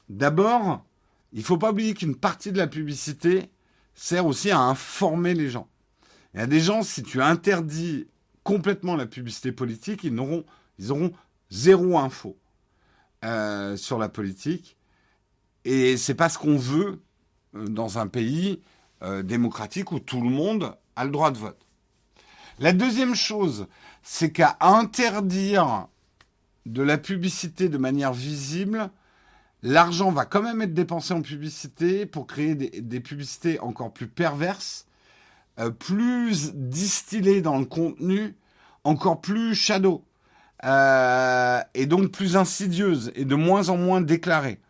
D'abord, il faut pas oublier qu'une partie de la publicité sert aussi à informer les gens. Il y a des gens, si tu interdis complètement la publicité politique, ils auront, ils auront zéro info euh, sur la politique. Et c'est pas ce qu'on veut euh, dans un pays euh, démocratique où tout le monde a le droit de vote. La deuxième chose, c'est qu'à interdire de la publicité de manière visible, l'argent va quand même être dépensé en publicité pour créer des, publicités encore plus perverses, euh, plus distillées dans le contenu, encore plus shadow, et donc plus insidieuses et de moins en moins déclarées.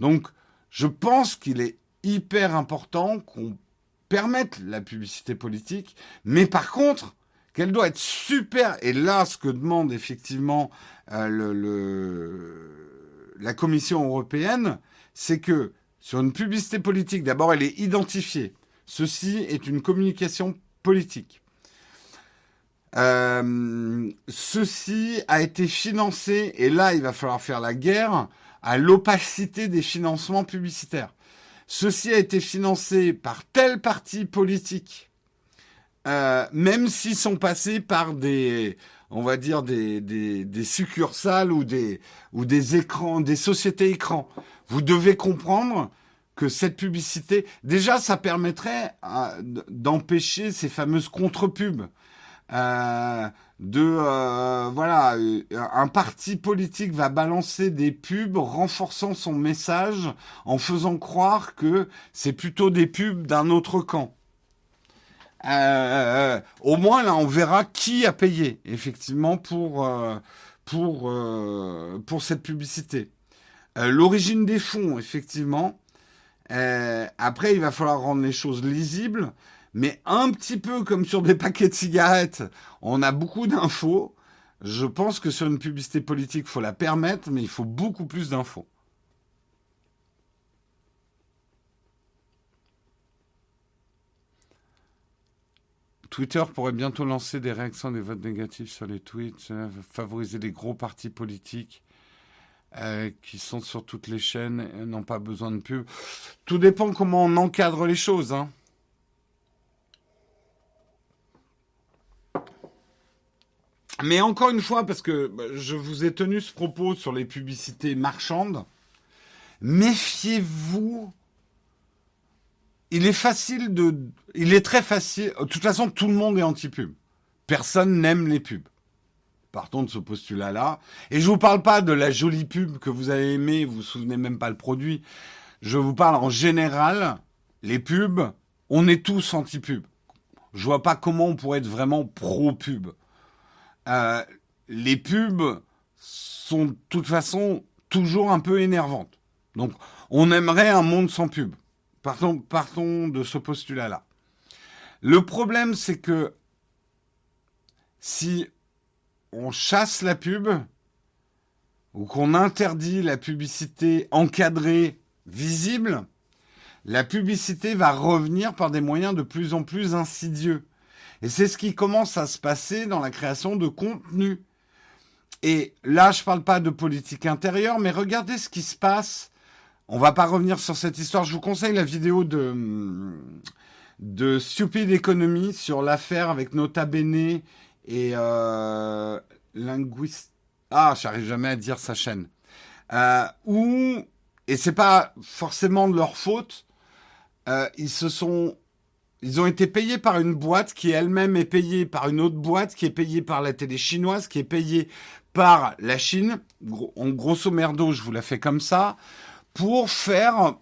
Donc, je pense qu'il est hyper important qu'on permette la publicité politique, mais par contre, qu'elle doit être super. Et là, ce que demande effectivement euh, la Commission européenne, c'est que sur une publicité politique, d'abord, elle est identifiée. Ceci est une communication politique. Euh, ceci a été financé, et là, il va falloir faire la guerre à l'opacité des financements publicitaires. Ceci a été financé par tel parti politique, euh, même s'ils sont passés par des, on va dire des, des, succursales ou des, ou des écrans, des sociétés écrans. Vous devez comprendre que cette publicité, déjà, ça permettrait euh, d'empêcher ces fameuses contre-pubs. Euh, de euh, voilà un parti politique va balancer des pubs renforçant son message en faisant croire que c'est plutôt des pubs d'un autre camp. Euh, au moins là on verra qui a payé effectivement pour euh, pour pour cette publicité. L'origine des fonds effectivement. après il va falloir rendre les choses lisibles mais un petit peu comme sur des paquets de cigarettes, on a beaucoup d'infos. Je pense que sur une publicité politique, il faut la permettre, mais il faut beaucoup plus d'infos. Twitter pourrait bientôt lancer des réactions des votes négatifs sur les tweets, favoriser les gros partis politiques euh, qui sont sur toutes les chaînes et n'ont pas besoin de pub. Tout dépend comment on encadre les choses. Hein. Mais encore une fois, parce que bah, je vous ai tenu ce propos sur les publicités marchandes, méfiez-vous. Il est facile de, il est très facile. De toute façon, tout le monde est anti-pub. Personne n'aime les pubs. Partons de ce postulat-là. Et je vous parle pas de la jolie pub que vous avez aimée, vous vous souvenez même pas le produit. Je vous parle en général, les pubs, on est tous anti-pub. Je vois pas comment on pourrait être vraiment pro-pub. Euh, les pubs sont de toute façon toujours un peu énervantes. Donc, on aimerait un monde sans pub. Partons, partons de ce postulat-là. Le problème, c'est que si on chasse la pub, ou qu'on interdit la publicité encadrée, visible, la publicité va revenir par des moyens de plus en plus insidieux. Et c'est ce qui commence à se passer dans la création de contenu. Et là, je ne parle pas de politique intérieure, mais regardez ce qui se passe. On va pas revenir sur cette histoire. Je vous conseille la vidéo de, de Stupid Economy sur l'affaire avec Nota Bene et euh, Linguist. Ah, j'arrive jamais à dire sa chaîne. Euh, où, et c'est pas forcément de leur faute, euh, ils se sont ils ont été payés par une boîte qui elle-même est payée par une autre boîte, qui est payée par la télé chinoise, qui est payée par la Chine. En grosso merdo, je vous la fais comme ça, pour faire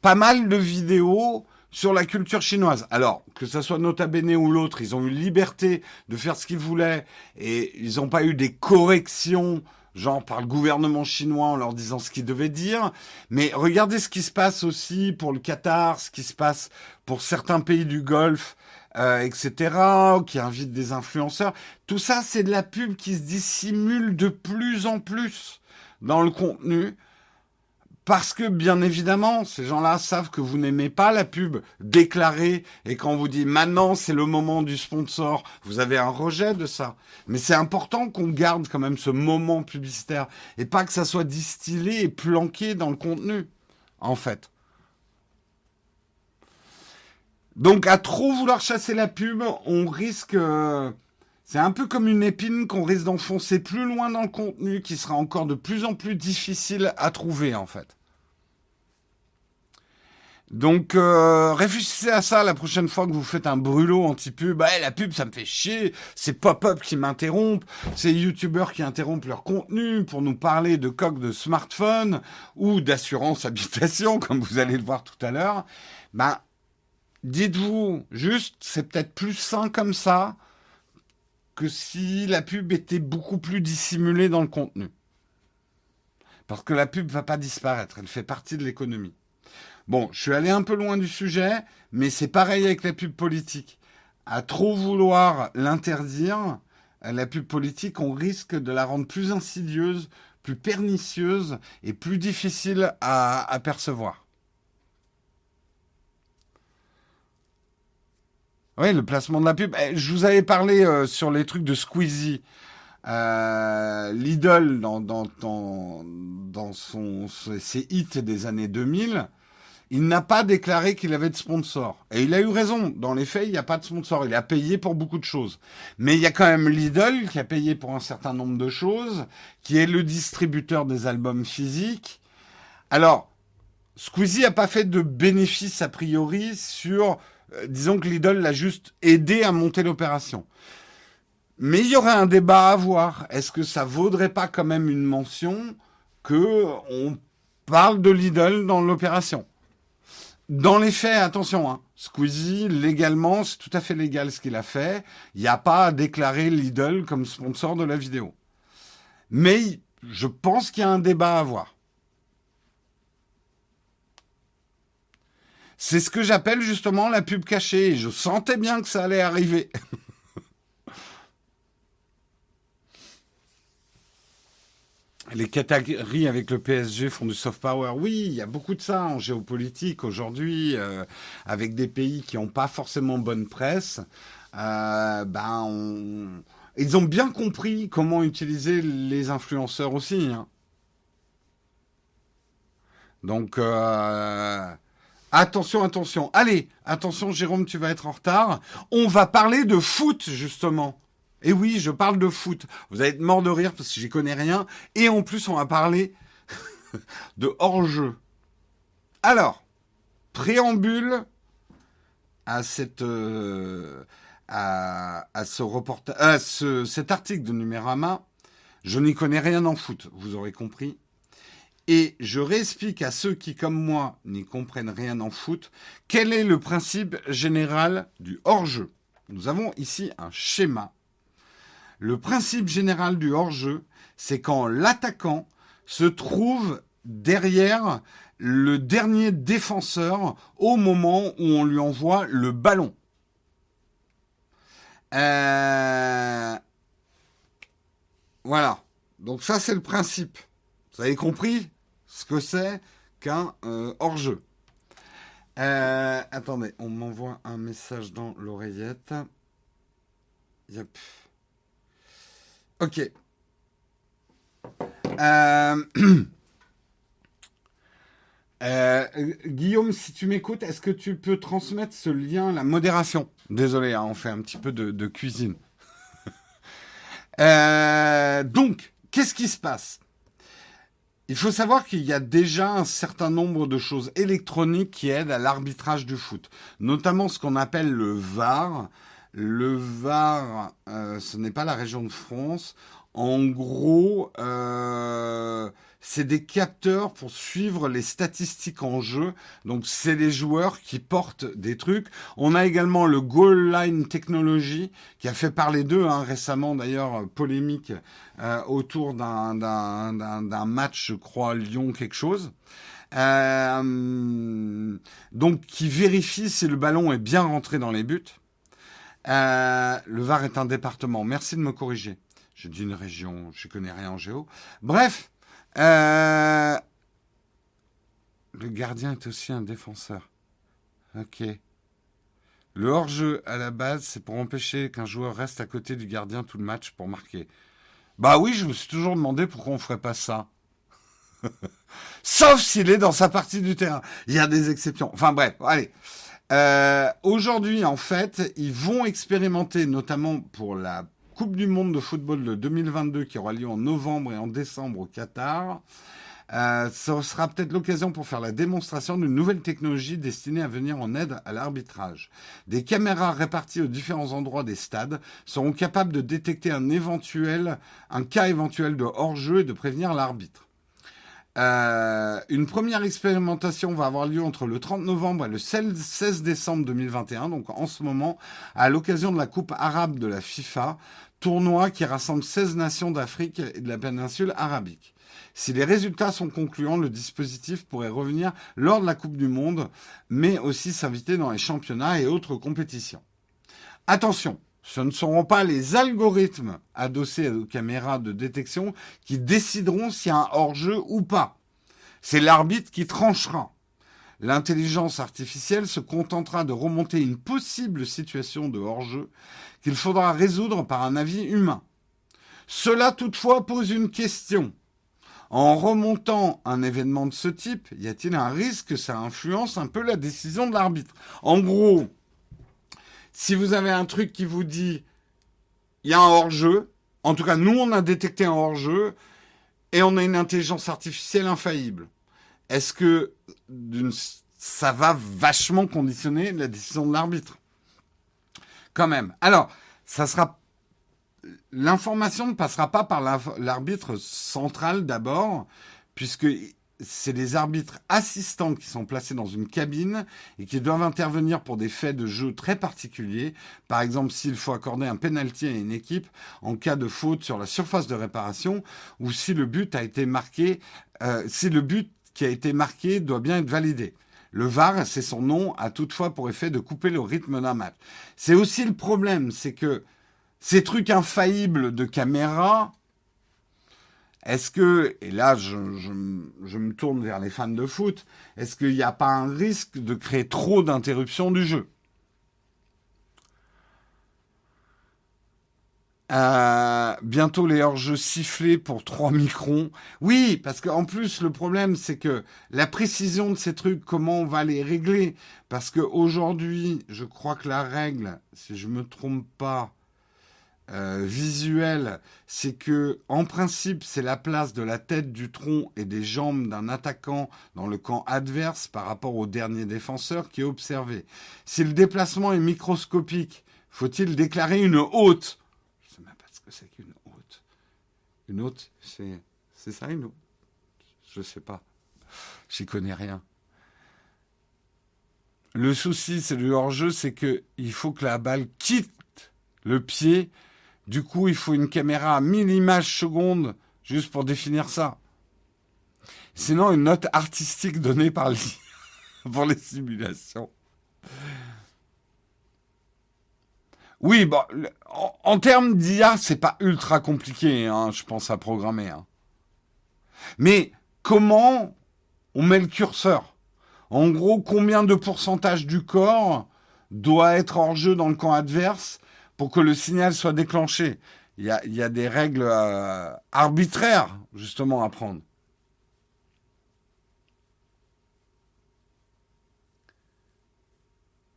pas mal de vidéos sur la culture chinoise. Alors, que ce soit Nota Bene ou l'autre, ils ont eu liberté de faire ce qu'ils voulaient et ils n'ont pas eu des corrections genre par le gouvernement chinois en leur disant ce qu'ils devaient dire. Mais regardez ce qui se passe aussi pour le Qatar, ce qui se passe pour certains pays du Golfe, euh, etc., qui invitent des influenceurs. Tout ça, c'est de la pub qui se dissimule de plus en plus dans le contenu parce que, bien évidemment, ces gens-là savent que vous n'aimez pas la pub déclarée et quand on vous dit maintenant c'est le moment du sponsor, vous avez un rejet de ça. Mais c'est important qu'on garde quand même ce moment publicitaire et pas que ça soit distillé et planqué dans le contenu, en fait. Donc, à trop vouloir chasser la pub, on risque... Euh, c'est un peu comme une épine qu'on risque d'enfoncer plus loin dans le contenu, qui sera encore de plus en plus difficile à trouver en fait. Donc euh, réfléchissez à ça la prochaine fois que vous faites un brûlot anti-pub. Bah, la pub, ça me fait chier. C'est pop-up qui m'interrompent. C'est youtubeurs qui interrompent leur contenu pour nous parler de coques de smartphone ou d'assurance habitation, *laughs* comme vous allez le voir tout à l'heure. Ben, dites-vous juste, c'est peut-être plus sain comme ça que si la pub était beaucoup plus dissimulée dans le contenu. Parce que la pub va pas disparaître, elle fait partie de l'économie. Bon, je suis allé un peu loin du sujet, mais c'est pareil avec la pub politique. À trop vouloir l'interdire, la pub politique, on risque de la rendre plus insidieuse, plus pernicieuse et plus difficile à, percevoir. Oui, le placement de la pub. Eh, je vous avais parlé euh, sur les trucs de Squeezie. Euh, Lidl, dans, dans, dans, son, ses hits des années 2000, il n'a pas déclaré qu'il avait de sponsor. Et il a eu raison. Dans les faits, il n'y a pas de sponsor. Il a payé pour beaucoup de choses. Mais il y a quand même Lidl qui a payé pour un certain nombre de choses, qui est le distributeur des albums physiques. Alors, Squeezie n'a pas fait de bénéfice a priori sur euh, disons que Lidl l'a juste aidé à monter l'opération. Mais il y aurait un débat à avoir. Est-ce que ça vaudrait pas quand même une mention que on parle de Lidl dans l'opération? Dans les faits, attention, hein, Squeezie, légalement, c'est tout à fait légal ce qu'il a fait. Il n'y a pas à déclarer Lidl comme sponsor de la vidéo. Mais je pense qu'il y a un débat à avoir. C'est ce que j'appelle justement la pub cachée. je sentais bien que ça allait arriver. *laughs* Les catégories avec le PSG font du soft power. Oui, il y a beaucoup de ça en géopolitique aujourd'hui, euh, avec des pays qui n'ont pas forcément bonne presse. Euh, ben, ils ont bien compris comment utiliser les influenceurs aussi. Hein. Donc, euh, Attention, attention. Allez, attention Jérôme, tu vas être en retard. On va parler de foot, justement. Et oui, je parle de foot. Vous allez être mort de rire parce que j'y connais rien. Et en plus, on va parler *laughs* de hors-jeu. Alors, préambule à euh, cet article de Numérama. Je n'y connais rien en foot, vous aurez compris. Et je réexplique à ceux qui, comme moi, n'y comprennent rien en foot, quel est le principe général du hors-jeu. Nous avons ici un schéma. Le principe général du hors-jeu, c'est quand l'attaquant se trouve derrière le dernier défenseur au moment où on lui envoie le ballon. Euh, voilà. Donc ça, c'est le principe. Vous avez compris ce que c'est qu'un euh, hors-jeu. Euh, attendez, on m'envoie un message dans l'oreillette. Yep. Ok. *clears throat* Euh, Guillaume, si tu m'écoutes, est-ce que tu peux transmettre ce lien, la modération? Désolé, hein, on fait un petit peu de, cuisine. *laughs* donc, qu'est-ce qui se passe? Il faut savoir qu'il y a déjà un certain nombre de choses électroniques qui aident à l'arbitrage du foot, notamment ce qu'on appelle le VAR. Le VAR, euh, ce n'est pas la région de France. En gros, euh, c'est des capteurs pour suivre les statistiques en jeu. Donc, c'est les joueurs qui portent des trucs. On a également le Goal Line Technology qui a fait parler d'eux hein, récemment, d'ailleurs, polémique euh, autour d'un match, je crois, Lyon quelque chose. Euh, donc, qui vérifie si le ballon est bien rentré dans les buts. Euh, le VAR est un département. Merci de me corriger. Je dis une région, je connais rien en géo. Bref, euh, le gardien est aussi un défenseur. Ok. Le hors-jeu, à la base, c'est pour empêcher qu'un joueur reste à côté du gardien tout le match pour marquer. Bah oui, je me suis toujours demandé pourquoi on ferait pas ça. *laughs* Sauf s'il est dans sa partie du terrain. Il y a des exceptions. Enfin bref, allez. Euh, aujourd'hui, en fait, ils vont expérimenter, notamment pour la Coupe du Monde de football de 2022 qui aura lieu en novembre et en décembre au Qatar. Euh, ce sera peut-être l'occasion pour faire la démonstration d'une nouvelle technologie destinée à venir en aide à l'arbitrage. Des caméras réparties aux différents endroits des stades seront capables de détecter un éventuel, un cas éventuel de hors-jeu et de prévenir l'arbitre. Euh, une première expérimentation va avoir lieu entre le 30 novembre et le 16 décembre 2021, donc en ce moment, à l'occasion de la Coupe arabe de la FIFA, tournoi qui rassemble 16 nations d'Afrique et de la péninsule arabique. Si les résultats sont concluants, le dispositif pourrait revenir lors de la Coupe du Monde, mais aussi s'inviter dans les championnats et autres compétitions. Attention, ce ne seront pas les algorithmes adossés aux caméras de détection qui décideront s'il y a un hors-jeu ou pas. C'est l'arbitre qui tranchera. L'intelligence artificielle se contentera de remonter une possible situation de hors-jeu qu'il faudra résoudre par un avis humain. Cela toutefois pose une question. En remontant un événement de ce type, y a-t-il un risque que ça influence un peu la décision de l'arbitre? En gros, si vous avez un truc qui vous dit il y a un hors-jeu, en tout cas nous on a détecté un hors-jeu et on a une intelligence artificielle infaillible. Est-ce que ça va vachement conditionner la décision de l'arbitre? Quand même. Alors, ça sera l'information ne passera pas par l'arbitre central d'abord, puisque c'est les arbitres assistants qui sont placés dans une cabine et qui doivent intervenir pour des faits de jeu très particuliers. Par exemple, s'il faut accorder un penalty à une équipe en cas de faute sur la surface de réparation ou si le but a été marqué, euh, si le but qui a été marqué doit bien être validé. Le VAR, c'est son nom, a toutefois pour effet de couper le rythme d'un match. C'est aussi le problème, c'est que ces trucs infaillibles de caméra, est-ce que, et là je, me tourne vers les fans de foot, est-ce qu'il n'y a pas un risque de créer trop d'interruptions du jeu? Euh, bientôt les hors-jeux sifflés pour 3 microns. Oui, parce qu'en plus le problème c'est que la précision de ces trucs, comment on va les régler? Parce qu'aujourd'hui, je crois que la règle, si je me trompe pas, euh, visuel, c'est que en principe c'est la place de la tête, du tronc et des jambes d'un attaquant dans le camp adverse par rapport au dernier défenseur qui est observé. Si le déplacement est microscopique, faut-il déclarer une haute? Je sais même pas ce que c'est qu'une haute. Une haute, c'est c'est ça une haute? Je sais pas. J'y connais rien. Le souci, c'est le hors-jeu, c'est que il faut que la balle quitte le pied du coup, il faut une caméra à 1000 images secondes juste pour définir ça. Sinon, une note artistique donnée par l'IA *laughs* pour les simulations. Oui, bon, en, termes d'IA, c'est pas ultra compliqué, hein, je pense, à programmer. Hein. Mais comment on met le curseur? En gros, combien de pourcentage du corps doit être hors jeu dans le camp adverse pour que le signal soit déclenché il y, a, des règles euh, arbitraires, justement, à prendre.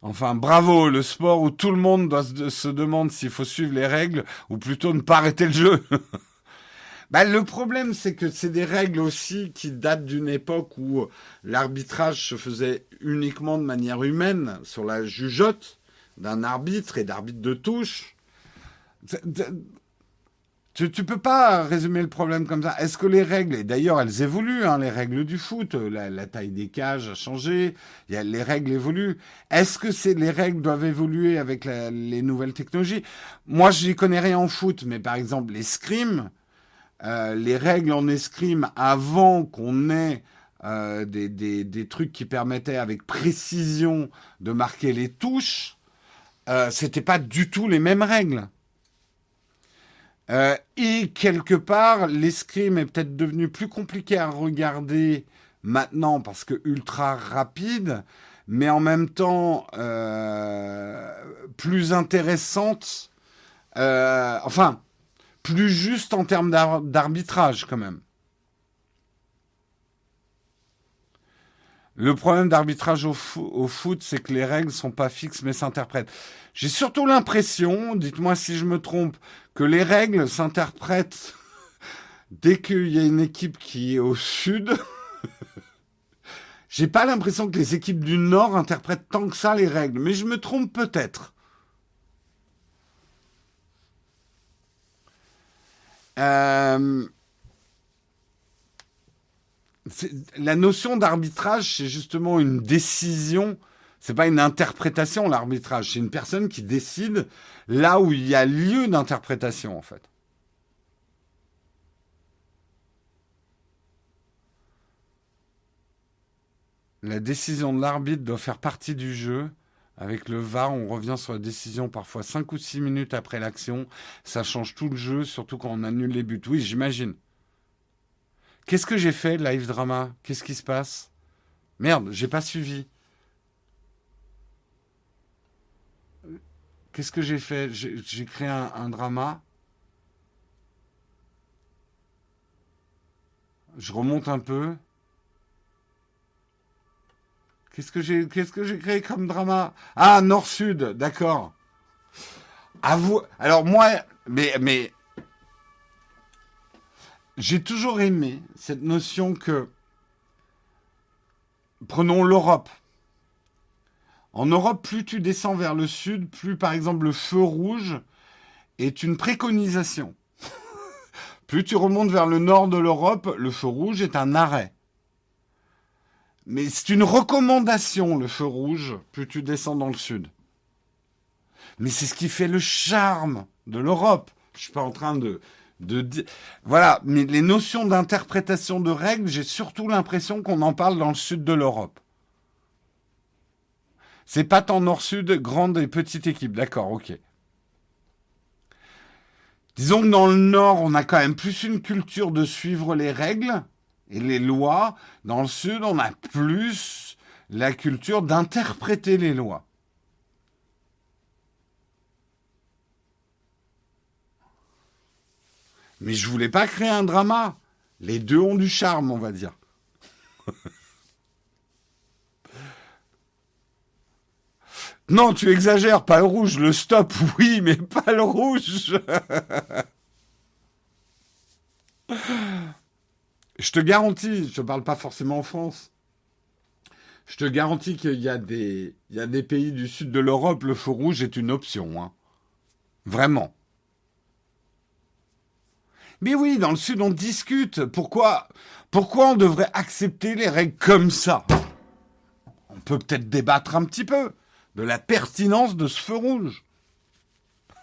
Enfin, bravo, le sport où tout le monde doit se, demander s'il faut suivre les règles ou plutôt ne pas arrêter le jeu. *laughs* bah, le problème, c'est que c'est des règles aussi qui datent d'une époque où l'arbitrage se faisait uniquement de manière humaine, sur la jugeote d'un arbitre et d'arbitre de touche. Tu, ne peux pas résumer le problème comme ça. Est-ce que les règles, et d'ailleurs elles évoluent, hein, les règles du foot, la, taille des cages a changé, les règles évoluent. Est-ce que les règles doivent évoluer avec les nouvelles technologies? Moi, je n'y connais rien en foot, mais par exemple l'escrime, euh, les règles en escrime avant qu'on ait euh, des, trucs qui permettaient avec précision de marquer les touches, euh, c'était pas du tout les mêmes règles. Euh, et quelque part, l'escrime est peut-être devenu plus compliqué à regarder maintenant parce que ultra rapide, mais en même temps euh, plus intéressante, enfin, plus juste en termes d'arbitrage quand même. Le problème d'arbitrage au, foot, c'est que les règles sont pas fixes mais s'interprètent. J'ai surtout l'impression, dites-moi si je me trompe, que les règles s'interprètent *laughs* dès qu'il y a une équipe qui est au sud. *laughs* J'ai pas l'impression que les équipes du nord interprètent tant que ça les règles, mais je me trompe peut-être. Euh, la notion d'arbitrage, c'est justement une décision. C'est pas une interprétation, l'arbitrage. C'est une personne qui décide là où il y a lieu d'interprétation, en fait. La décision de l'arbitre doit faire partie du jeu. Avec le VAR, on revient sur la décision parfois 5 ou 6 minutes après l'action. Ça change tout le jeu, surtout quand on annule les buts. Oui, j'imagine. Qu'est-ce que j'ai fait, live drama? Qu'est-ce qui se passe? Merde, j'ai pas suivi. Qu'est-ce que j'ai fait? J'ai créé un, drama. Je remonte un peu. Qu'est-ce que j'ai qu'est-ce que créé comme drama? Ah, Nord-Sud, d'accord. vous. Alors moi, mais mais j'ai toujours aimé cette notion que, prenons l'Europe. En Europe, plus tu descends vers le sud, plus par exemple le feu rouge est une préconisation. *laughs* plus tu remontes vers le nord de l'Europe, le feu rouge est un arrêt. Mais c'est une recommandation, le feu rouge, plus tu descends dans le sud. Mais c'est ce qui fait le charme de l'Europe. Je suis pas en train de, voilà, mais les notions d'interprétation de règles, j'ai surtout l'impression qu'on en parle dans le sud de l'Europe. C'est pas tant nord-sud, grande et petite équipe, d'accord, ok. Disons que dans le nord, on a quand même plus une culture de suivre les règles et les lois. Dans le sud, on a plus la culture d'interpréter les lois. Mais je voulais pas créer un drama. Les deux ont du charme, on va dire. *laughs* non, tu exagères, pas le rouge, le stop, *laughs* oui, mais pas le rouge. *laughs* je te garantis, je ne parle pas forcément en France. Je te garantis qu'il y a des, y a des pays du sud de l'Europe, le feu rouge est une option. Hein. Vraiment. Mais oui, dans le Sud, on discute. Pourquoi, pourquoi on devrait accepter les règles comme ça? On peut peut-être débattre un petit peu de la pertinence de ce feu rouge.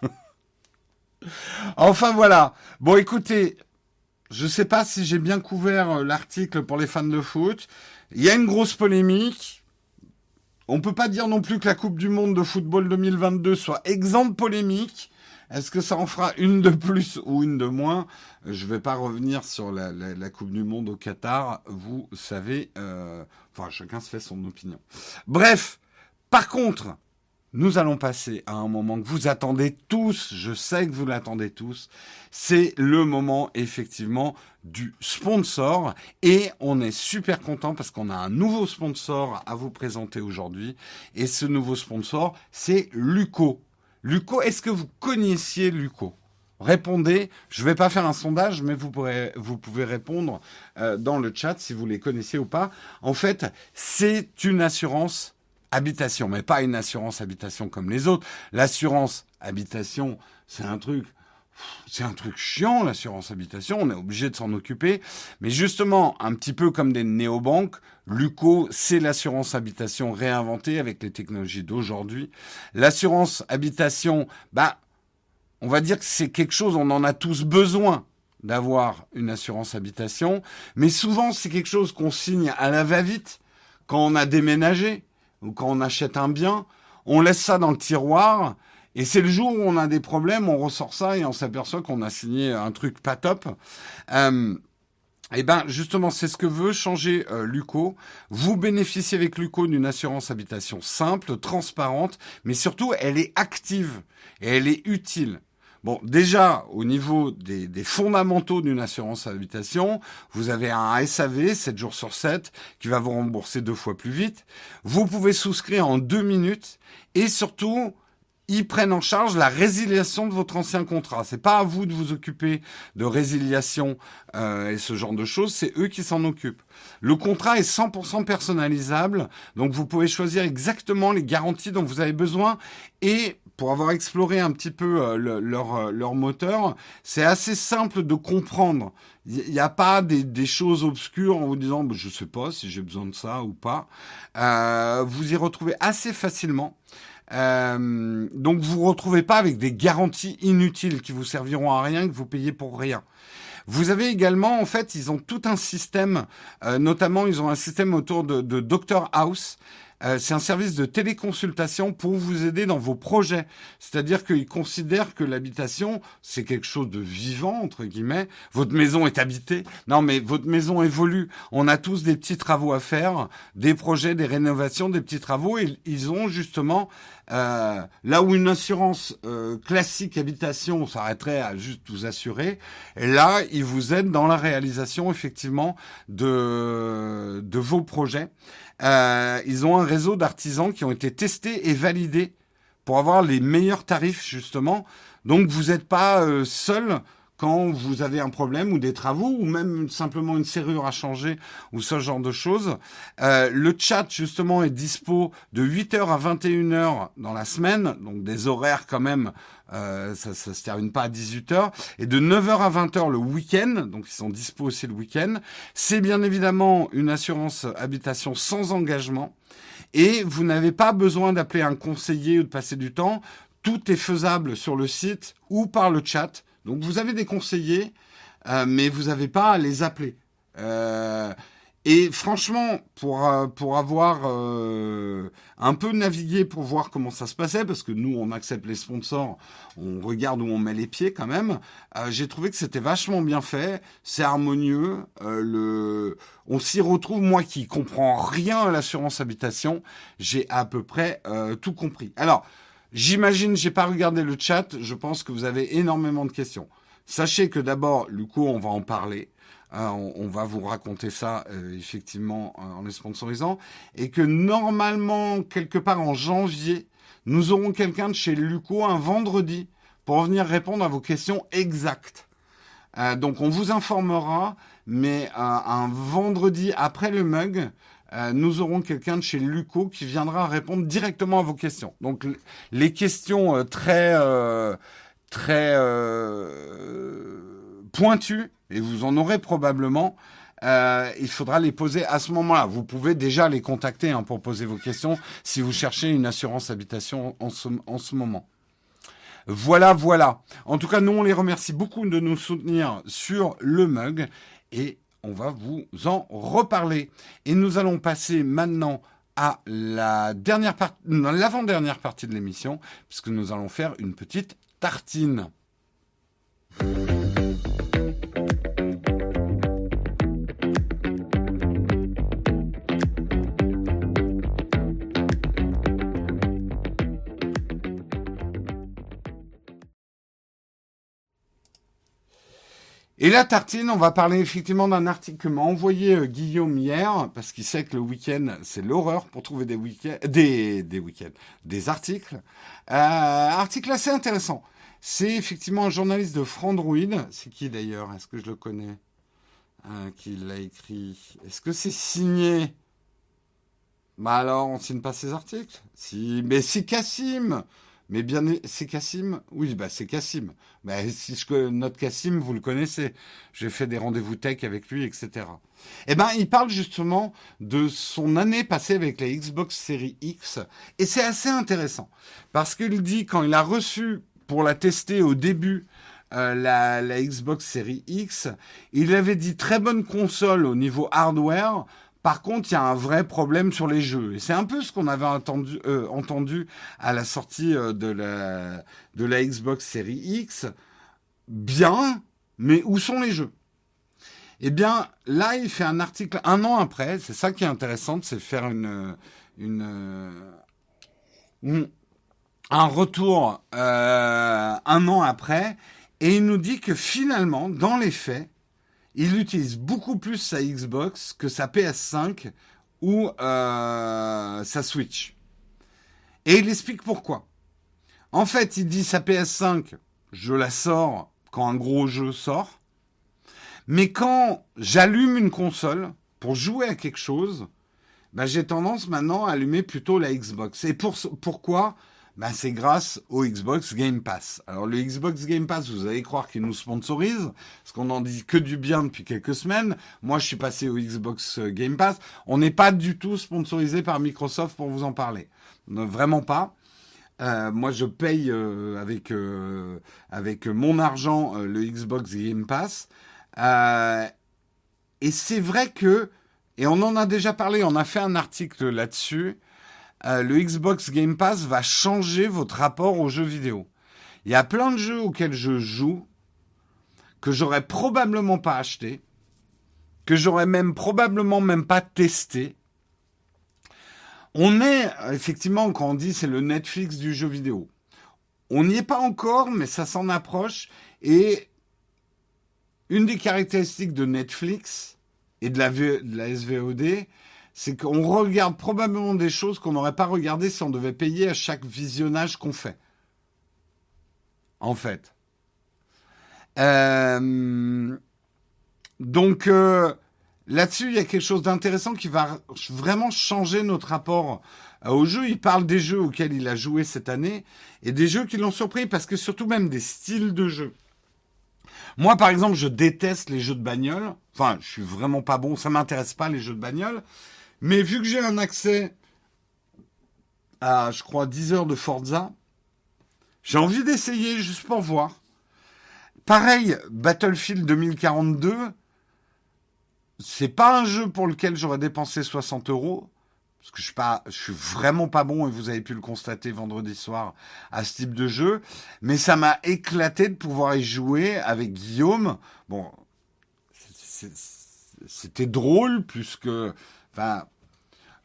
*laughs* enfin voilà. Bon, écoutez, je ne sais pas si j'ai bien couvert l'article pour les fans de foot. Il y a une grosse polémique. On ne peut pas dire non plus que la Coupe du Monde de football 2022 soit exempte polémique. Est-ce que ça en fera une de plus ou une de moins? Je ne vais pas revenir sur la, Coupe du Monde au Qatar. Vous savez, euh, enfin chacun se fait son opinion. Bref, par contre, nous allons passer à un moment que vous attendez tous, je sais que vous l'attendez tous, c'est le moment effectivement du sponsor et on est super content parce qu'on a un nouveau sponsor à vous présenter aujourd'hui et ce nouveau sponsor c'est Luco. Luco, est-ce que vous connaissiez Luco Répondez. Je ne vais pas faire un sondage, mais vous, pouvez répondre euh, dans le chat si vous les connaissez ou pas. En fait, c'est une assurance habitation, mais pas une assurance habitation comme les autres. L'assurance habitation, c'est un truc c'est un truc chiant, l'assurance habitation, on est obligé de s'en occuper. Mais justement, un petit peu comme des néobanques, Luco, c'est l'assurance habitation réinventée avec les technologies d'aujourd'hui. L'assurance habitation, bah, on va dire que c'est quelque chose, on en a tous besoin d'avoir une assurance habitation, mais souvent c'est quelque chose qu'on signe à la va-vite quand on a déménagé ou quand on achète un bien, on laisse ça dans le tiroir et c'est le jour où on a des problèmes, on ressort ça et on s'aperçoit qu'on a signé un truc pas top. Euh, eh ben justement, c'est ce que veut changer euh, Luco. Vous bénéficiez avec Luco d'une assurance habitation simple, transparente, mais surtout elle est active et elle est utile. Bon, déjà, au niveau des, des fondamentaux d'une assurance habitation, vous avez un SAV, 7 jours sur 7, qui va vous rembourser deux fois plus vite. Vous pouvez souscrire en deux minutes et surtout, ils prennent en charge la résiliation de votre ancien contrat. C'est pas à vous de vous occuper de résiliation euh, et ce genre de choses, c'est eux qui s'en occupent. Le contrat est 100% personnalisable, donc vous pouvez choisir exactement les garanties dont vous avez besoin et pour avoir exploré un petit peu euh, leur, euh, leur moteur, c'est assez simple de comprendre. Il n'y a pas des, des, choses obscures en vous disant bah, je sais pas si j'ai besoin de ça ou pas. Euh, vous y retrouvez assez facilement. Euh, donc vous vous retrouvez pas avec des garanties inutiles qui vous serviront à rien, que vous payez pour rien. Vous avez également, en fait, ils ont tout un système, euh, notamment ils ont un système autour de, de House euh, c'est un service de téléconsultation pour vous aider dans vos projets. C'est-à-dire qu'ils considèrent que l'habitation, c'est quelque chose de vivant, entre guillemets. Votre maison est habitée. Non, mais votre maison évolue. On a tous des petits travaux à faire, des projets, des rénovations, des petits travaux. Et ils ont justement, euh, là où une assurance euh, classique habitation s'arrêterait à juste vous assurer, et là, ils vous aident dans la réalisation, effectivement, de, de vos projets. Euh, ils ont un réseau d'artisans qui ont été testés et validés pour avoir les meilleurs tarifs justement. Donc vous n'êtes pas euh, seul quand vous avez un problème ou des travaux ou même simplement une serrure à changer ou ce genre de choses. Euh, le chat justement est dispo de 8h à 21h dans la semaine, donc des horaires quand même, euh, ça, ça se termine pas à 18h, et de 9h à 20h le week-end, donc ils sont dispo aussi le week-end. C'est bien évidemment une assurance habitation sans engagement. Et vous n'avez pas besoin d'appeler un conseiller ou de passer du temps. Tout est faisable sur le site ou par le chat. Donc vous avez des conseillers, euh, mais vous n'avez pas à les appeler. Euh, et franchement, pour, euh, pour avoir un peu navigué pour voir comment ça se passait, parce que nous, on accepte les sponsors, on regarde où on met les pieds quand même, j'ai trouvé que c'était vachement bien fait, c'est harmonieux, on s'y retrouve, moi qui comprends rien à l'assurance habitation, j'ai à peu près tout compris. Alors, J'imagine, j'ai pas regardé le chat, je pense que vous avez énormément de questions. Sachez que d'abord, Luco, on va en parler. Euh, on, va vous raconter ça euh, effectivement en les sponsorisant. Et que normalement, quelque part en janvier, nous aurons quelqu'un de chez Luco un vendredi pour venir répondre à vos questions exactes. Euh, donc on vous informera, mais un vendredi après le mug, euh, nous aurons quelqu'un de chez Luco qui viendra répondre directement à vos questions. Donc les questions euh, très euh, très pointues et vous en aurez probablement. il faudra les poser à ce moment-là. Vous pouvez déjà les contacter hein, pour poser vos questions si vous cherchez une assurance habitation en ce, en ce moment. Voilà, voilà. En tout cas, nous, on les remercie beaucoup de nous soutenir sur le mug et on va vous en reparler. Et nous allons passer maintenant à la dernière partie, l'avant-dernière partie de l'émission, puisque nous allons faire une petite tartine. Et la tartine, on va parler effectivement d'un article que m'a envoyé euh, Guillaume hier, parce qu'il sait que le week-end, c'est l'horreur pour trouver des week-ends, des, des week-ends, des articles. Euh, article assez intéressant. C'est effectivement un journaliste de Frandroid. C'est qui d'ailleurs? Est-ce que je le connais? Euh, Qui l'a écrit Est-ce que c'est signé? Bah alors, on signe pas ses articles? Si, mais c'est Cassim mais bien, c'est Cassim Oui, bah c'est Cassim. Bah, si je, notre Cassim, vous le connaissez. J'ai fait des rendez-vous tech avec lui, etc. Eh ben, il parle justement de son année passée avec la Xbox Series X. Et c'est assez intéressant. Parce qu'il dit, quand il a reçu pour la tester au début, euh, la, la Xbox Series X, il avait dit très bonne console au niveau hardware, par contre, il y a un vrai problème sur les jeux. Et c'est un peu ce qu'on avait entendu, euh, à la sortie euh, de, la, Xbox Series X. Bien, mais où sont les jeux? Eh bien, là, il fait un article un an après. C'est ça qui est intéressant, c'est faire euh, un retour un an après. Et il nous dit que finalement, dans les faits, il utilise beaucoup plus sa Xbox que sa PS5 ou euh, sa Switch. Et il explique pourquoi. En fait, il dit sa PS5, je la sors quand un gros jeu sort. Mais quand j'allume une console pour jouer à quelque chose, bah, j'ai tendance maintenant à allumer plutôt la Xbox. Et pour, pourquoi ben, c'est grâce au Xbox Game Pass. Alors le Xbox Game Pass, vous allez croire qu'il nous sponsorise, parce qu'on en dit que du bien depuis quelques semaines. Moi, je suis passé au Xbox Game Pass. On n'est pas du tout sponsorisé par Microsoft pour vous en parler. Vraiment pas. Euh, moi, je paye euh, avec euh, avec mon argent le Xbox Game Pass. et c'est vrai que, et on en a déjà parlé, on a fait un article là-dessus. Euh, le Xbox Game Pass va changer votre rapport aux jeux vidéo. Il y a plein de jeux auxquels je joue que j'aurais probablement pas acheté, que j'aurais même probablement même pas testé. On est effectivement quand on dit c'est le Netflix du jeu vidéo. On n'y est pas encore, mais ça s'en approche. Et une des caractéristiques de Netflix et de la, de la SVOD, c'est qu'on regarde probablement des choses qu'on n'aurait pas regardées si on devait payer à chaque visionnage qu'on fait. En fait. Euh, donc euh, là-dessus, il y a quelque chose d'intéressant qui va vraiment changer notre rapport euh, au jeu. Il parle des jeux auxquels il a joué cette année et des jeux qui l'ont surpris parce que surtout même des styles de jeux. Moi, par exemple, je déteste les jeux de bagnole. Enfin, je suis vraiment pas bon. Ça m'intéresse pas les jeux de bagnole. Mais vu que j'ai un accès à, je crois, 10 heures de Forza, j'ai envie d'essayer juste pour voir. Pareil, Battlefield 2042, c'est pas un jeu pour lequel j'aurais dépensé 60 euros. Parce que je suis pas, je suis vraiment pas bon et vous avez pu le constater vendredi soir à ce type de jeu. Mais ça m'a éclaté de pouvoir y jouer avec Guillaume. Bon, c'était drôle puisque Enfin,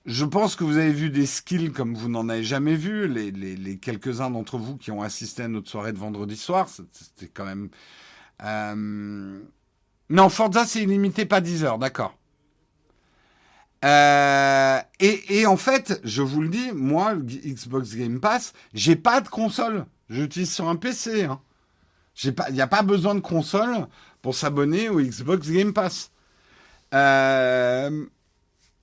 je pense que vous avez vu des skills comme vous n'en avez jamais vu. Les, quelques-uns d'entre vous qui ont assisté à notre soirée de vendredi soir, c'était quand même. Euh... Non, Forza, c'est illimité, pas 10 heures, d'accord. Euh, et, en fait, je vous le dis, moi, Xbox Game Pass, j'ai pas de console. J'utilise sur un PC. Hein. Il n'y a pas besoin de console pour s'abonner au Xbox Game Pass. Euh,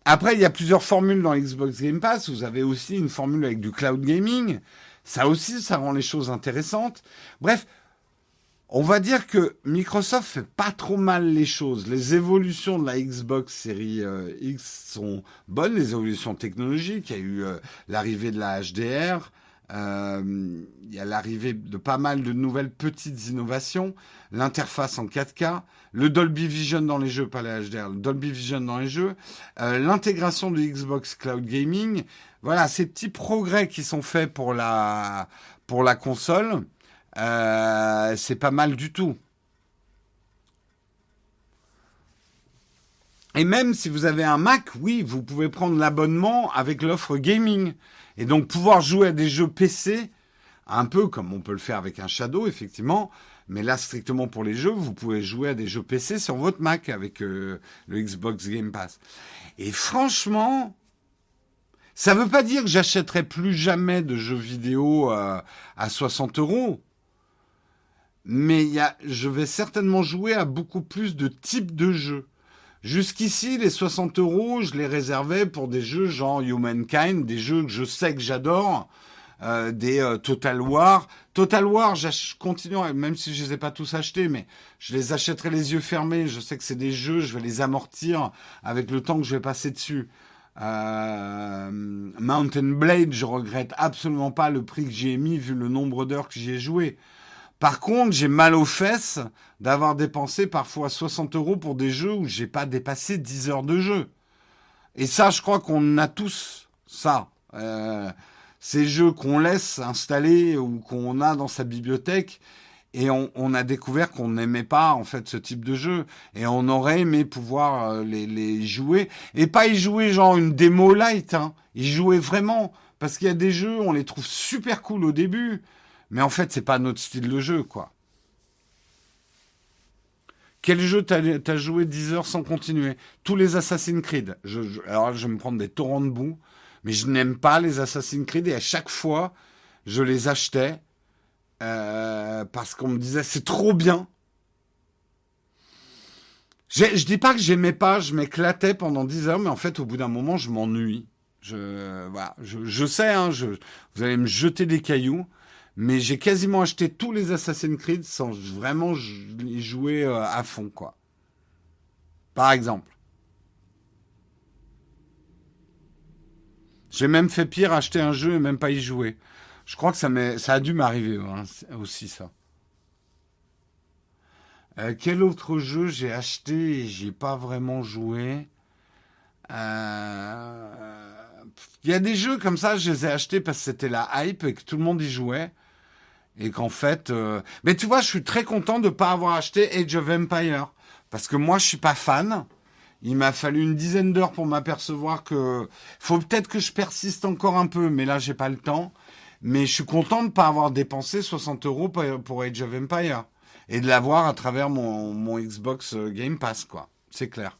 après, il y a plusieurs formules dans Xbox Game Pass. Vous avez aussi une formule avec du cloud gaming. Ça aussi, ça rend les choses intéressantes. Bref, on va dire que Microsoft fait pas trop mal les choses. Les évolutions de la Xbox série euh, X sont bonnes, les évolutions technologiques. Il y a eu euh, l'arrivée de la HDR. Euh, il y a l'arrivée de pas mal de nouvelles petites innovations, l'interface en 4K, le Dolby Vision dans les jeux, pas les HDR, le Dolby Vision dans les jeux, euh, l'intégration du Xbox Cloud Gaming. Voilà, ces petits progrès qui sont faits pour la pour la console, euh, c'est pas mal du tout. Et même si vous avez un Mac, oui, vous pouvez prendre l'abonnement avec l'offre gaming. Et donc pouvoir jouer à des jeux PC, un peu comme on peut le faire avec un Shadow, effectivement. Mais là, strictement pour les jeux, vous pouvez jouer à des jeux PC sur votre Mac avec euh, le Xbox Game Pass. Et franchement, ça ne veut pas dire que j'achèterai plus jamais de jeux vidéo euh, à 60 euros. Mais je vais certainement jouer à beaucoup plus de types de jeux. Jusqu'ici, les 60 euros, je les réservais pour des jeux genre Humankind, des jeux que je sais que j'adore, euh, des euh, Total War. Total War, je continue, même si je les ai pas tous achetés, mais je les achèterai les yeux fermés. Je sais que c'est des jeux, je vais les amortir avec le temps que je vais passer dessus. Euh, Mountain Blade, je regrette absolument pas le prix que j'y ai mis vu le nombre d'heures que j'y ai joué. Par contre, j'ai mal aux fesses d'avoir dépensé parfois 60 euros pour des jeux où j'ai pas dépassé 10 heures de jeu. Et ça, je crois qu'on a tous ça. Euh, ces jeux qu'on laisse installer ou qu'on a dans sa bibliothèque et on, a découvert qu'on n'aimait pas en fait ce type de jeu et on aurait aimé pouvoir euh, les, jouer et pas y jouer genre une démo light, hein. y jouer vraiment parce qu'il y a des jeux on les trouve super cool au début mais en fait, c'est pas notre style de jeu, quoi. Quel jeu t'as as joué 10 heures sans continuer? Tous les Assassin's Creed. alors, je vais me prendre des torrents de boue, mais je n'aime pas les Assassin's Creed et à chaque fois, je les achetais euh, parce qu'on me disait c'est trop bien. Je dis pas que j'aimais pas, je m'éclatais pendant 10 heures, mais en fait, au bout d'un moment, je m'ennuie. Je, je, sais, hein, je, vous allez me jeter des cailloux, mais j'ai quasiment acheté tous les Assassin's Creed sans vraiment y jouer euh, à fond, quoi. Par exemple. J'ai même fait pire, acheter un jeu et même pas y jouer. Je crois que ça, ça a dû m'arriver hein, aussi, ça. Euh, quel autre jeu j'ai acheté et j'ai pas vraiment joué? Euh, Il y a des jeux comme ça, je les ai achetés parce que c'était la hype et que tout le monde y jouait et qu'en fait, euh, mais tu vois, je suis très content de pas avoir acheté Age of Empire parce que moi, je suis pas fan. Il m'a fallu une dizaine d'heures pour m'apercevoir que faut peut-être que je persiste encore un peu, mais là, j'ai pas le temps. Mais je suis content de pas avoir dépensé 60 euros pour Age of Empire et de l'avoir à travers mon, mon Xbox euh, Game Pass, quoi. C'est clair.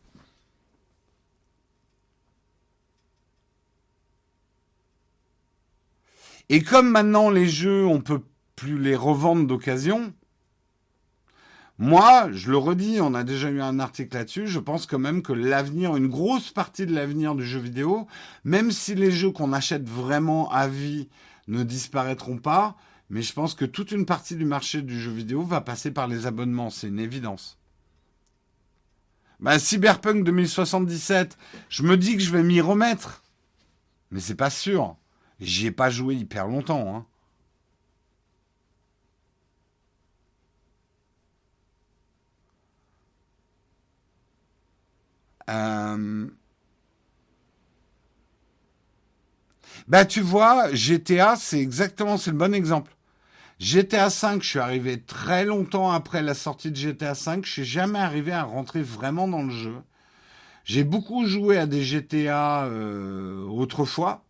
Et comme maintenant les jeux, on peut plus les revendre d'occasion. Moi, je le redis, on a déjà eu un article là-dessus, je pense quand même que l'avenir, une grosse partie de l'avenir du jeu vidéo, même si les jeux qu'on achète vraiment à vie ne disparaîtront pas, mais je pense que toute une partie du marché du jeu vidéo va passer par les abonnements, c'est une évidence. Bah, Cyberpunk 2077, je me dis que je vais m'y remettre. Mais c'est pas sûr. J'y ai pas joué hyper longtemps. Hein. Euh... Bah tu vois, GTA, c'est exactement, c'est le bon exemple. GTA 5, je suis arrivé très longtemps après la sortie de GTA 5, je suis jamais arrivé à rentrer vraiment dans le jeu. J'ai beaucoup joué à des GTA euh, autrefois,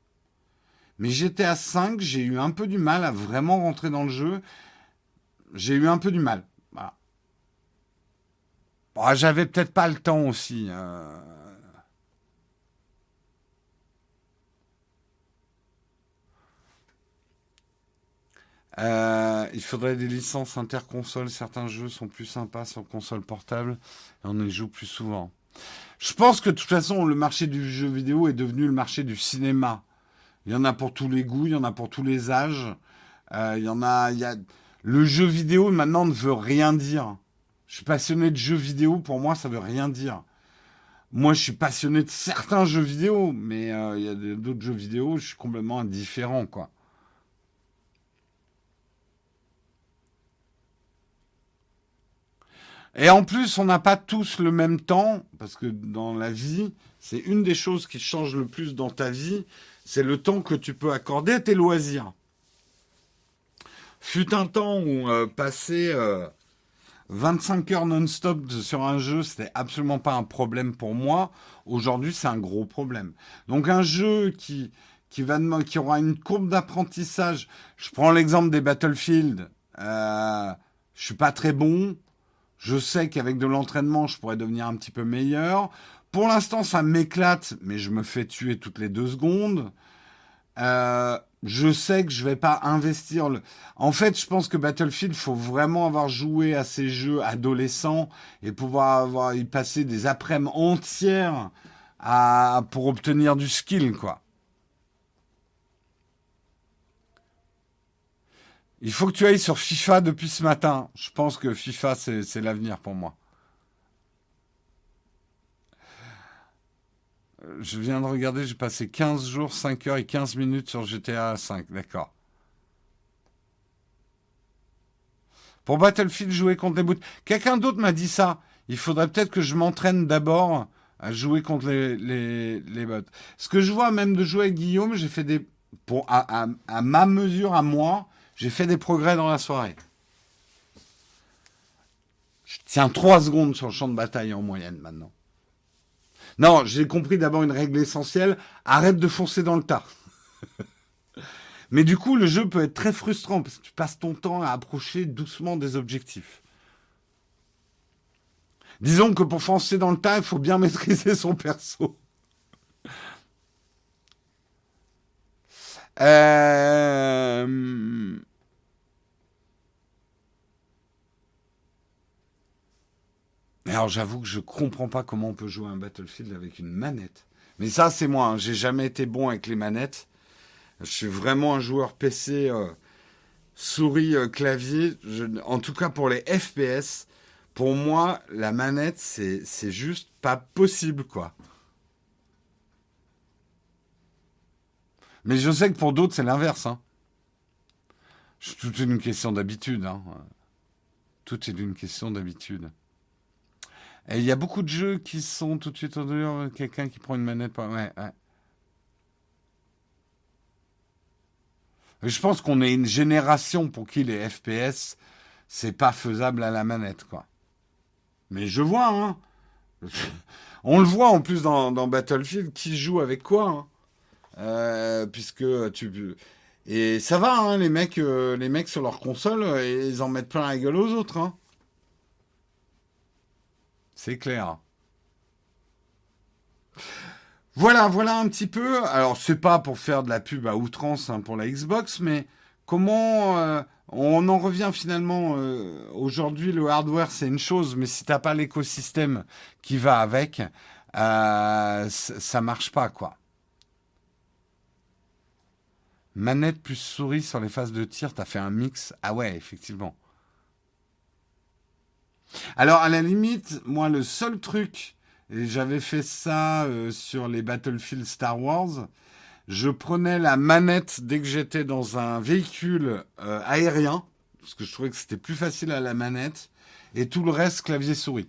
mais GTA 5, j'ai eu un peu du mal à vraiment rentrer dans le jeu. J'ai eu un peu du mal. Ah, j'avais peut-être pas le temps aussi. Euh. Euh, il faudrait des licences interconsoles. Certains jeux sont plus sympas sur console portable on y joue plus souvent. Je pense que de toute façon, le marché du jeu vidéo est devenu le marché du cinéma. Il y en a pour tous les goûts, il y en a pour tous les âges. Euh, il y en a, il y a... Le jeu vidéo maintenant ne veut rien dire. Je suis passionné de jeux vidéo, pour moi, ça veut rien dire. Moi, je suis passionné de certains jeux vidéo, mais euh, il y a d'autres jeux vidéo, je suis complètement indifférent, quoi. Et en plus, on n'a pas tous le même temps, parce que dans la vie, c'est une des choses qui change le plus dans ta vie, c'est le temps que tu peux accorder à tes loisirs. Fut un temps où euh, passer euh, 25 euh, heures non-stop sur un jeu, c'était absolument pas un problème pour moi. Aujourd'hui, c'est un gros problème. Donc un jeu qui qui va qui aura une courbe d'apprentissage. Je prends l'exemple des Battlefield. Euh, je suis pas très bon. Je sais qu'avec de l'entraînement, je pourrais devenir un petit peu meilleur. Pour l'instant, ça m'éclate, mais je me fais tuer toutes les deux secondes. Euh, je sais que je vais pas investir. Le... En fait, je pense que Battlefield, faut vraiment avoir joué à ces jeux adolescents et pouvoir avoir y passer des après-midi entières à... pour obtenir du skill, quoi. Il faut que tu ailles sur FIFA depuis ce matin. Je pense que FIFA, c'est l'avenir pour moi. Je viens de regarder, j'ai passé 15 jours, 5 heures et 15 minutes sur GTA 5. D'accord. Pour Battlefield, jouer contre les bouts. Quelqu'un d'autre m'a dit ça. Il faudrait peut-être que je m'entraîne d'abord à jouer contre les, bots. Ce que je vois même de jouer avec Guillaume, j'ai fait des. À, à ma mesure, à moi, j'ai fait des progrès dans la soirée. Je tiens trois secondes sur le champ de bataille en moyenne maintenant. Non, j'ai compris d'abord une règle essentielle. Arrête de foncer dans le tas. *laughs* Mais du coup, le jeu peut être très frustrant parce que tu passes ton temps à approcher doucement des objectifs. Disons que pour foncer dans le tas, il faut bien *laughs* maîtriser son perso. Euh... alors j'avoue que je comprends pas comment on peut jouer un Battlefield avec une manette. Mais ça c'est moi, hein. j'ai jamais été bon avec les manettes. Je suis vraiment un joueur PC euh, souris euh, clavier. en tout cas pour les FPS, pour moi la manette c'est c'est juste pas possible quoi. Mais je sais que pour d'autres c'est l'inverse. Hein. C'est toute une question d'habitude. Hein. Tout est une question d'habitude. Il y a beaucoup de jeux qui sont tout de suite au quelqu'un qui prend une manette. Je pense qu'on est une génération pour qui les FPS, c'est pas faisable à la manette, quoi. Mais je vois, hein. *laughs* On le voit en plus dans, Battlefield, qui joue avec quoi, hein. euh, puisque tu et ça va, hein, les mecs, euh, les mecs sur leur console, ils en mettent plein la gueule aux autres, hein. C'est clair. Voilà, voilà un petit peu. Alors, c'est pas pour faire de la pub à outrance hein, pour la Xbox, mais comment euh, on en revient finalement euh, aujourd'hui le hardware c'est une chose, mais si t'as pas l'écosystème qui va avec, euh, ça marche pas quoi. Manette plus souris sur les phases de tir, t'as fait un mix. Ah ouais, effectivement. Alors, à la limite, moi, le seul truc, et j'avais fait ça euh, sur les Battlefield Star Wars, je prenais la manette dès que j'étais dans un véhicule euh, aérien, parce que je trouvais que c'était plus facile à la manette, et tout le reste clavier-souris.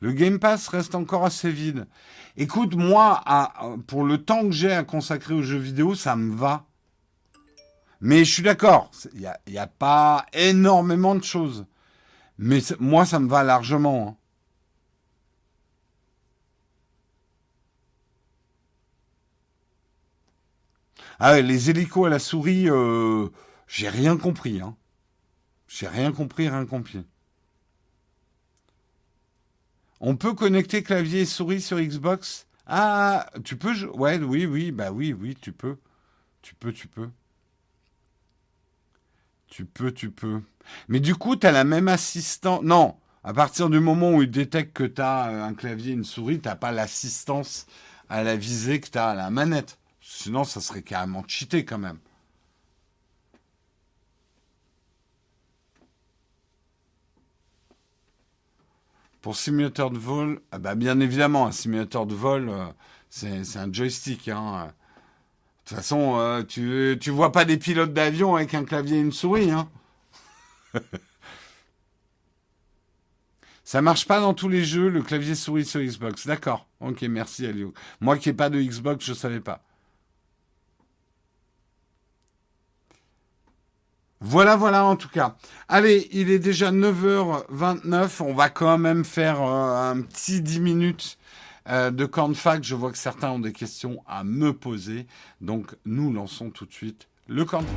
Le Game Pass reste encore assez vide. Écoute, moi, pour le temps que j'ai à consacrer aux jeux vidéo, ça me va. Mais je suis d'accord, il n'y a, a, pas énormément de choses. Mais moi, ça me va largement. Hein. Ah les hélicos à la souris, euh, j'ai rien compris. Hein. J'ai rien compris, rien compris. On peut connecter clavier et souris sur Xbox? Ah, tu peux Ouais, oui, oui, bah oui, oui, tu peux. Tu peux, tu peux. Tu peux, tu peux. Mais du coup, tu as la même assistance. Non, à partir du moment où il détecte que tu as euh, un clavier une souris, tu pas l'assistance à la visée que tu as à la manette. Sinon, ça serait carrément cheaté quand même. Pour simulateur de vol, ah bah bien évidemment, un simulateur de vol, euh, c'est un joystick. Hein. Toute façon, euh, tu, tu vois pas des pilotes d'avion avec un clavier et une souris, hein. *laughs* Ça marche pas dans tous les jeux, le clavier souris sur Xbox. D'accord. Ok, merci Alio. Moi qui n'ai pas de Xbox, je savais pas. Voilà, voilà, en tout cas. Allez, il est déjà 9h29. On va quand même faire euh, un petit 10 minutes euh, de cornfac. Je vois que certains ont des questions à me poser. Donc, nous lançons tout de suite le cornfac.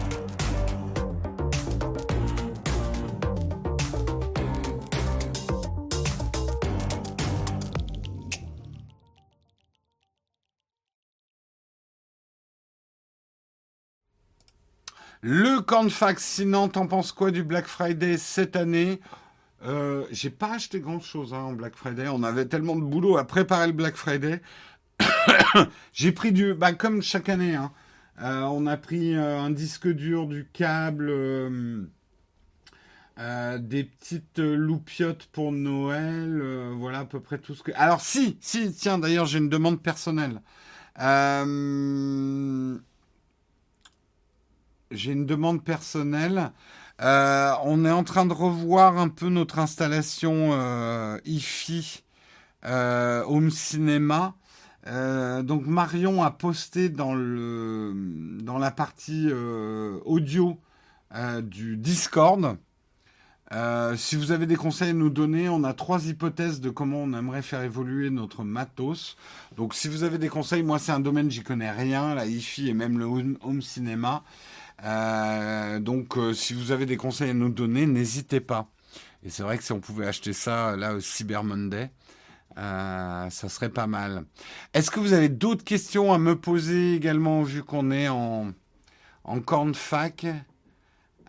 Le cornfax, sinon, t'en penses quoi du Black Friday cette année? Euh, J'ai pas acheté grand chose hein, en Black Friday. On avait tellement de boulot à préparer le Black Friday. *coughs* J'ai pris du, bah, comme chaque année. Hein. Euh, on a pris euh, un disque dur, du câble, des petites loupiottes pour Noël. voilà à peu près tout ce que. Alors si, si, tiens. D'ailleurs, j'ai une demande personnelle. J'ai une demande personnelle. Euh, on est en train de revoir un peu notre installation euh, IFI euh, Home Cinéma. Euh, donc Marion a posté dans, le, dans la partie audio du Discord. si vous avez des conseils à nous donner, on a trois hypothèses de comment on aimerait faire évoluer notre matos. Donc si vous avez des conseils, moi c'est un domaine j'y connais rien, la IFI et même le home cinéma. Euh, donc, euh, si vous avez des conseils à nous donner, n'hésitez pas. Et c'est vrai que si on pouvait acheter ça là au Cyber Monday, euh, ça serait pas mal. Est-ce que vous avez d'autres questions à me poser également, vu qu'on est en, en corn fac?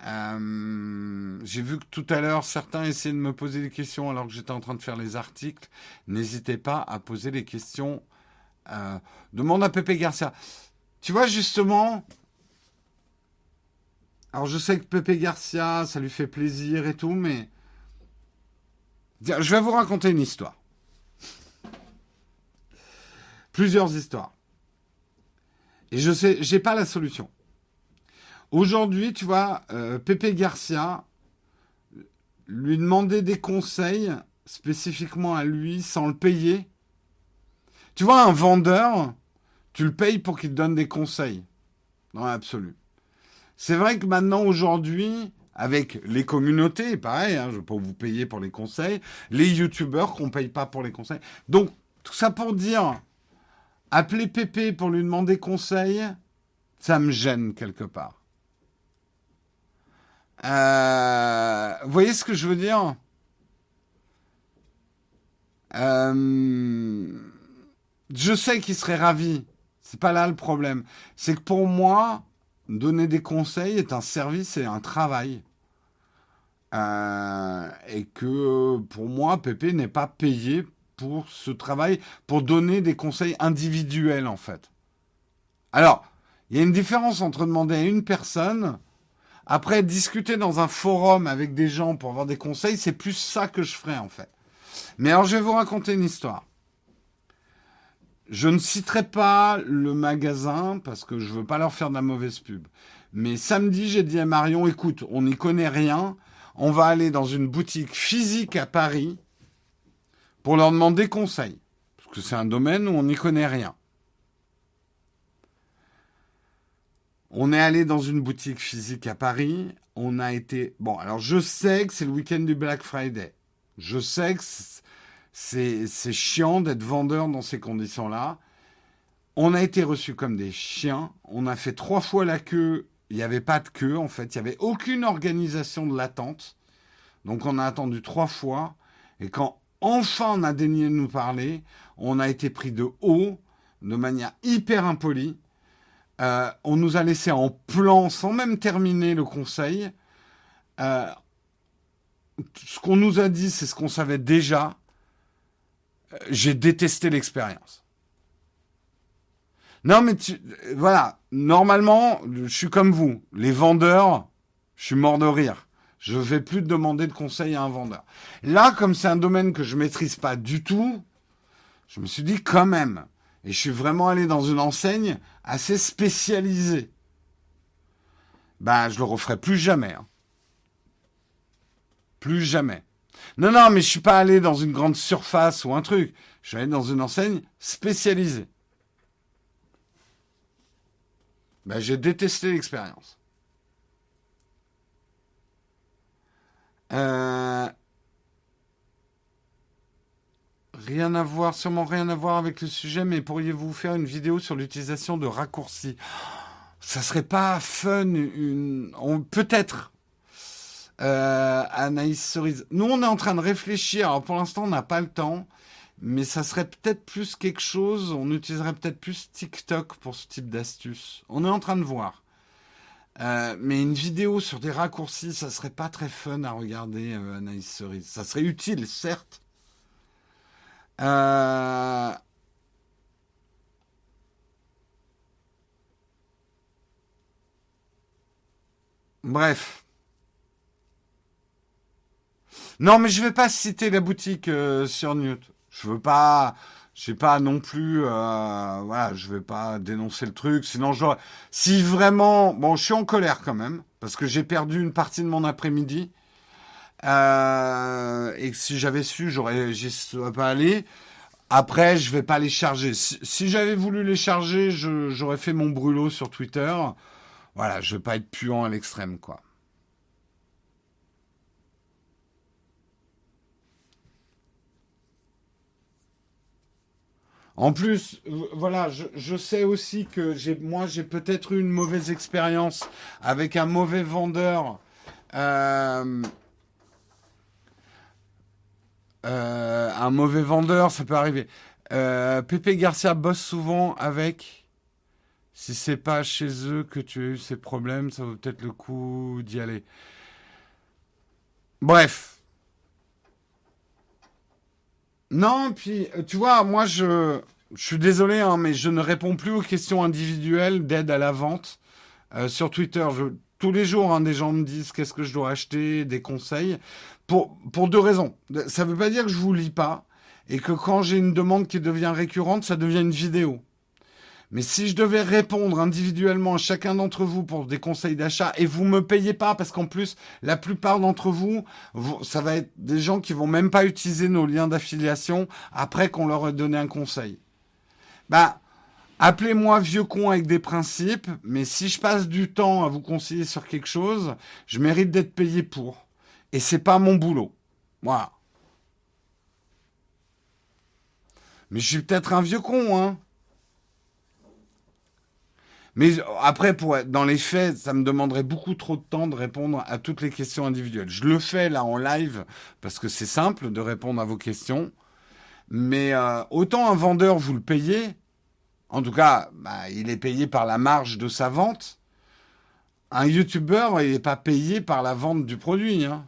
J'ai vu que tout à l'heure, certains essayaient de me poser des questions alors que j'étais en train de faire les articles. N'hésitez pas à poser les questions. demande à Pepe Garcia. Tu vois, justement, alors je sais que Pepe Garcia, ça lui fait plaisir et tout, mais... Je vais vous raconter une histoire. Plusieurs histoires. Et je sais, j'ai pas la solution. Aujourd'hui, tu vois, euh, Pepe Garcia, lui demander des conseils spécifiquement à lui sans le payer. Tu vois, un vendeur, tu le payes pour qu'il te donne des conseils. Dans l'absolu. C'est vrai que maintenant, aujourd'hui, avec les communautés, pareil, hein, je ne pas vous payer pour les conseils, les youtubeurs qu'on ne paye pas pour les conseils. Donc, tout ça pour dire, appeler Pépé pour lui demander conseil, ça me gêne quelque part. Euh, vous voyez ce que je veux dire? Euh, Je sais qu'il serait ravi. C'est pas là le problème. C'est que pour moi, donner des conseils est un service et un travail. Euh, et que pour moi, Pépé n'est pas payé pour ce travail, pour donner des conseils individuels en fait. Alors, il y a une différence entre demander à une personne, après discuter dans un forum avec des gens pour avoir des conseils, c'est plus ça que je ferais en fait. Mais alors je vais vous raconter une histoire. Je ne citerai pas le magasin parce que je veux pas leur faire de la mauvaise pub. Mais samedi, j'ai dit à Marion, écoute, on n'y connaît rien. On va aller dans une boutique physique à Paris pour leur demander conseil. Parce que c'est un domaine où on n'y connaît rien. On est allé dans une boutique physique à Paris. On a été. Bon, alors je sais que c'est le week-end du Black Friday. Je sais que c'est chiant d'être vendeur dans ces conditions-là. On a été reçus comme des chiens. On a fait trois fois la queue. Il n'y avait pas de queue, en fait. Il n'y avait aucune organisation de l'attente. Donc on a attendu trois fois. Et quand enfin on a daigné nous parler, on a été pris de haut, de manière hyper impolie. Euh, on nous a laissé en plan sans même terminer le conseil. Euh, ce qu'on nous a dit, c'est ce qu'on savait déjà j'ai détesté l'expérience. Non, mais voilà, normalement, je suis comme vous. Les vendeurs, je suis mort de rire. Je ne vais plus demander de conseils à un vendeur. Là, comme c'est un domaine que je maîtrise pas du tout, je me suis dit quand même, Et je suis vraiment allé dans une enseigne assez spécialisée. Ben, je le referai plus jamais. Hein. Plus jamais. Non, non, mais je suis pas allé dans une grande surface ou un truc. Je suis allé dans une enseigne spécialisée. Ben, j'ai détesté l'expérience. Euh, rien à voir, sûrement rien à voir avec le sujet, mais pourriez-vous faire une vidéo sur l'utilisation de raccourcis? Ça serait pas fun, une... peut-être. Euh, Anaïs Cerise. Nous, on est en train de réfléchir. Alors, pour l'instant, on n'a pas le temps, mais ça serait peut-être plus quelque chose. On utiliserait peut-être plus TikTok pour ce type d'astuce. On est en train de voir. Euh, mais une vidéo sur des raccourcis, ça serait pas très fun à regarder, euh, Anaïs Cerise. Ça serait utile, certes. Bref. Non, mais je vais pas citer la boutique sur Newt. Je veux pas je sais pas non plus, euh, voilà, je vais pas dénoncer le truc. Sinon, je, si vraiment, bon, je suis en colère quand même parce que j'ai perdu une partie de mon après-midi euh, et que si j'avais su, j'aurais, j'y serais pas allé. Après, je vais pas les charger. Si, j'avais voulu les charger, j'aurais fait mon brûlot sur Twitter. Voilà, je vais pas être puant à l'extrême, quoi. En plus, voilà, je, sais aussi que moi, j'ai peut-être eu une mauvaise expérience avec un mauvais vendeur. Euh, euh, un mauvais vendeur, ça peut arriver. Euh, Pépé Garcia bosse souvent avec. Si c'est pas chez eux que tu as eu ces problèmes, ça vaut peut-être le coup d'y aller. Bref. Non, puis tu vois, moi je, je suis désolé, hein, mais je ne réponds plus aux questions individuelles d'aide à la vente euh, sur Twitter. tous les jours, hein, des gens me disent qu'est-ce que je dois acheter, des conseils, pour, pour deux raisons. Ça ne veut pas dire que je vous lis pas et que quand j'ai une demande qui devient récurrente, ça devient une vidéo. Mais si je devais répondre individuellement à chacun d'entre vous pour des conseils d'achat et vous me payez pas parce qu'en plus la plupart d'entre vous, ça va être des gens qui vont même pas utiliser nos liens d'affiliation après qu'on leur ait donné un conseil. Bah appelez-moi vieux con avec des principes, mais si je passe du temps à vous conseiller sur quelque chose, je mérite d'être payé pour. Et c'est pas mon boulot. Voilà. Mais je suis peut-être un vieux con, hein. Mais après, dans les faits, ça me demanderait beaucoup trop de temps de répondre à toutes les questions individuelles. Je le fais là en live parce que c'est simple de répondre à vos questions. Mais euh, autant un vendeur, vous le payez. En tout cas, bah, il est payé par la marge de sa vente. Un YouTuber, il n'est pas payé par la vente du produit. Hein.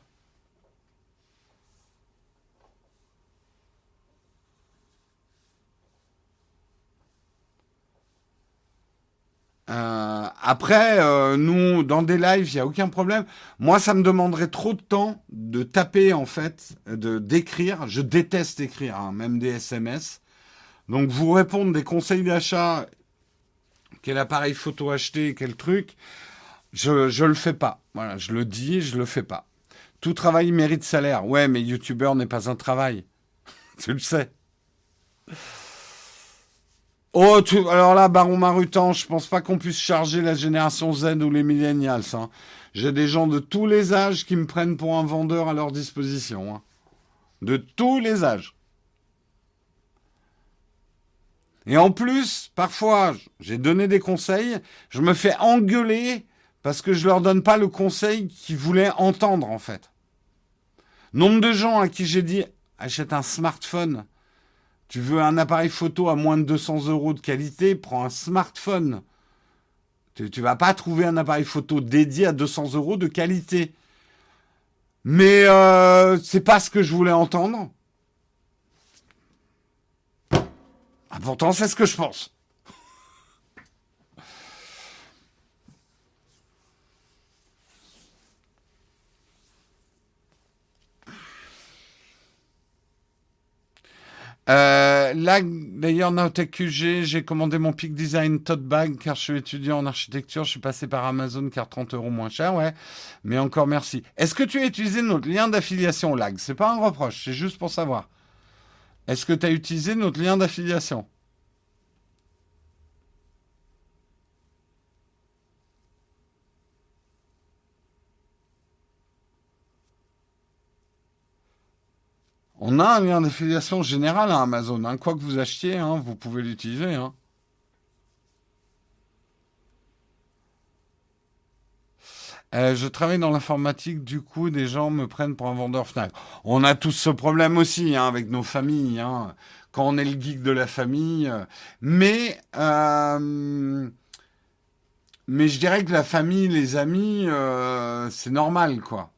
Euh, après, euh, nous, dans des lives, il n'y a aucun problème. Moi, ça me demanderait trop de temps de taper, en fait, de d'écrire. Je déteste écrire, hein, même des SMS. Donc, vous répondre des conseils d'achat, quel appareil photo acheter, quel truc, je ne le fais pas. Voilà, je le dis, je le fais pas. Tout travail mérite salaire. Ouais, mais YouTuber n'est pas un travail. *laughs* tu le sais. Oh, alors là, Baron Marutan, je pense pas qu'on puisse charger la génération Z ou les millennials. Hein. J'ai des gens de tous les âges qui me prennent pour un vendeur à leur disposition. Hein. De tous les âges. Et en plus, parfois, j'ai donné des conseils, je me fais engueuler parce que je leur donne pas le conseil qu'ils voulaient entendre, en fait. Nombre de gens à qui j'ai dit, achète un smartphone tu veux un appareil photo à moins de 200 euros de qualité, prends un smartphone. Tu, ne vas pas trouver un appareil photo dédié à 200 euros de qualité. Mais euh, c'est pas ce que je voulais entendre. Ah, pourtant, c'est ce que je pense. Euh, d'ailleurs, Naotech QG, j'ai commandé mon Peak Design tote bag car je suis étudiant en architecture. Je suis passé par Amazon car 30 euros moins cher, ouais. Mais encore merci. Est-ce que tu as utilisé notre lien d'affiliation lag? C'est pas un reproche, c'est juste pour savoir. Est-ce que tu as utilisé notre lien d'affiliation? On a un lien d'affiliation général à Amazon. Hein. Quoi que vous achetiez, hein, vous pouvez l'utiliser. Hein. Euh, je travaille dans l'informatique, du coup, des gens me prennent pour un vendeur Fnac. On a tous ce problème aussi avec nos familles, quand on est le geek de la famille. Mais, euh, mais je dirais que la famille, les amis, euh, c'est normal, quoi.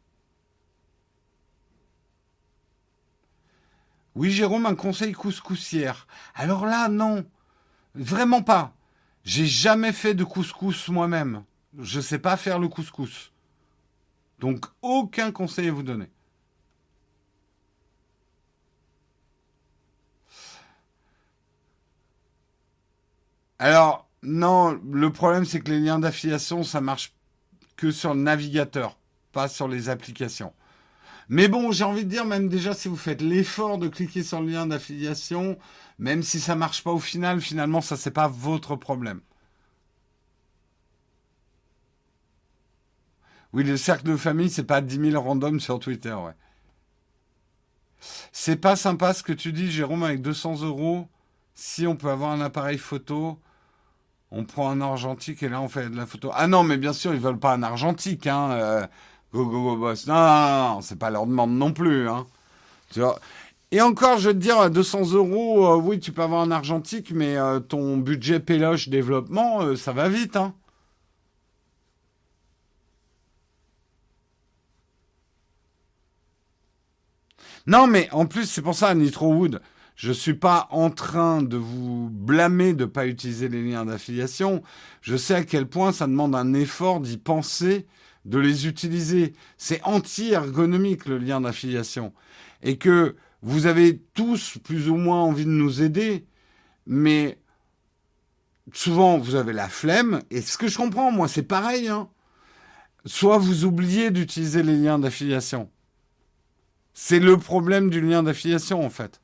Oui, Jérôme, un conseil couscoussière. Alors là, non. Vraiment pas. J'ai jamais fait de couscous moi-même. Je ne sais pas faire le couscous. Donc, aucun conseil à vous donner. Alors, non, le problème, c'est que les liens d'affiliation, ça marche que sur le navigateur, pas sur les applications. Mais bon, j'ai envie de dire, même déjà, si vous faites l'effort de cliquer sur le lien d'affiliation, même si ça marche pas au final, finalement, ça, c'est pas votre problème. Oui, le cercle de famille, c'est pas 10 000 randoms sur Twitter, ouais. C'est pas sympa ce que tu dis, Jérôme, avec 200 euros. Si on peut avoir un appareil photo, on prend un argentique et là on fait de la photo. Ah non, mais bien sûr, ils veulent pas un argentique, hein. Euh, Go, go, boss. Non, c'est pas leur demande non plus. Hein. Et encore, je veux te dire, 200 euros, euh, oui, tu peux avoir un argentique, mais euh, ton budget péloche développement, euh, ça va vite. Hein. Non, mais en plus, c'est pour ça, Nitro Wood, je ne suis pas en train de vous blâmer de ne pas utiliser les liens d'affiliation. Je sais à quel point ça demande un effort d'y penser de les utiliser. C'est anti-ergonomique le lien d'affiliation. Et que vous avez tous plus ou moins envie de nous aider, mais souvent vous avez la flemme. Et ce que je comprends, moi, c'est pareil. Hein. Soit vous oubliez d'utiliser les liens d'affiliation. C'est le problème du lien d'affiliation, en fait.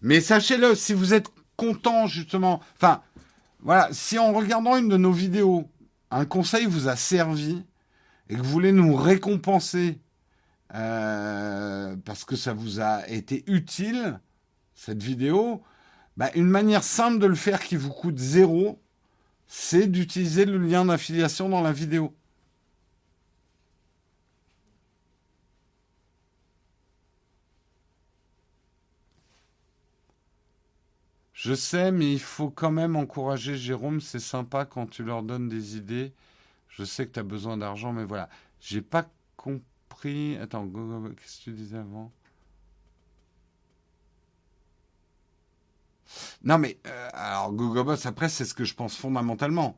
Mais sachez-le, si vous êtes content justement, voilà, si en regardant une de nos vidéos, un conseil vous a servi et que vous voulez nous récompenser euh, parce que ça vous a été utile, cette vidéo, bah, une manière simple de le faire qui vous coûte zéro, c'est d'utiliser le lien d'affiliation dans la vidéo. Je sais, mais il faut quand même encourager Jérôme. C'est sympa quand tu leur donnes des idées. Je sais que tu as besoin d'argent, mais voilà. J'ai pas compris. Attends, qu'est-ce que tu disais avant? Non, mais euh, alors Google Boss, après, c'est ce que je pense fondamentalement.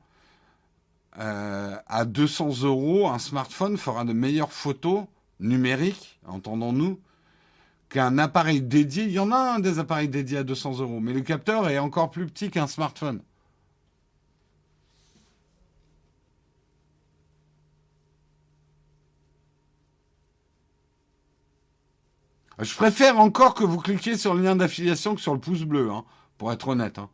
Euh, à 200 euros, un smartphone fera de meilleures photos numériques, entendons-nous, qu'un appareil dédié. Il y en a un des appareils dédiés à 200 euros, mais le capteur est encore plus petit qu'un smartphone. Je préfère encore que vous cliquiez sur le lien d'affiliation que sur le pouce bleu, hein, pour être honnête. Hein.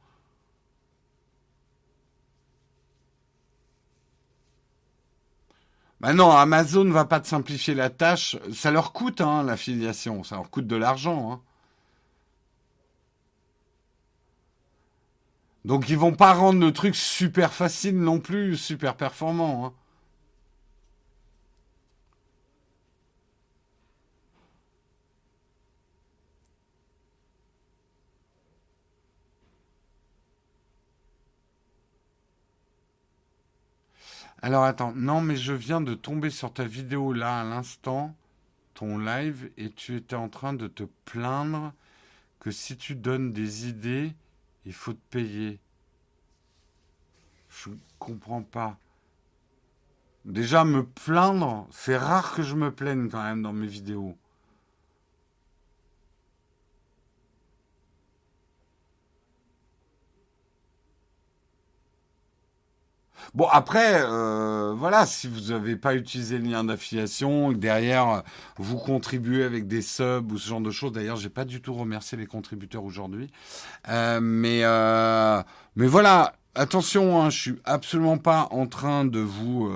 Ben non, Amazon ne va pas te simplifier la tâche. Ça leur coûte, hein, l'affiliation. Ça leur coûte de l'argent. Hein. Donc ils vont pas rendre le truc super facile non plus, super performant. Hein. Alors attends, non mais je viens de tomber sur ta vidéo là à l'instant, ton live, et tu étais en train de te plaindre que si tu donnes des idées, il faut te payer. Je comprends pas. Déjà, me plaindre, c'est rare que je me plaigne quand même dans mes vidéos. Bon, après, euh, voilà, si vous n'avez pas utilisé le lien d'affiliation, derrière, vous contribuez avec des subs ou ce genre de choses. D'ailleurs, j'ai pas du tout remercié les contributeurs aujourd'hui. Euh, mais, euh, mais voilà, attention, hein, je suis absolument pas en train de vous,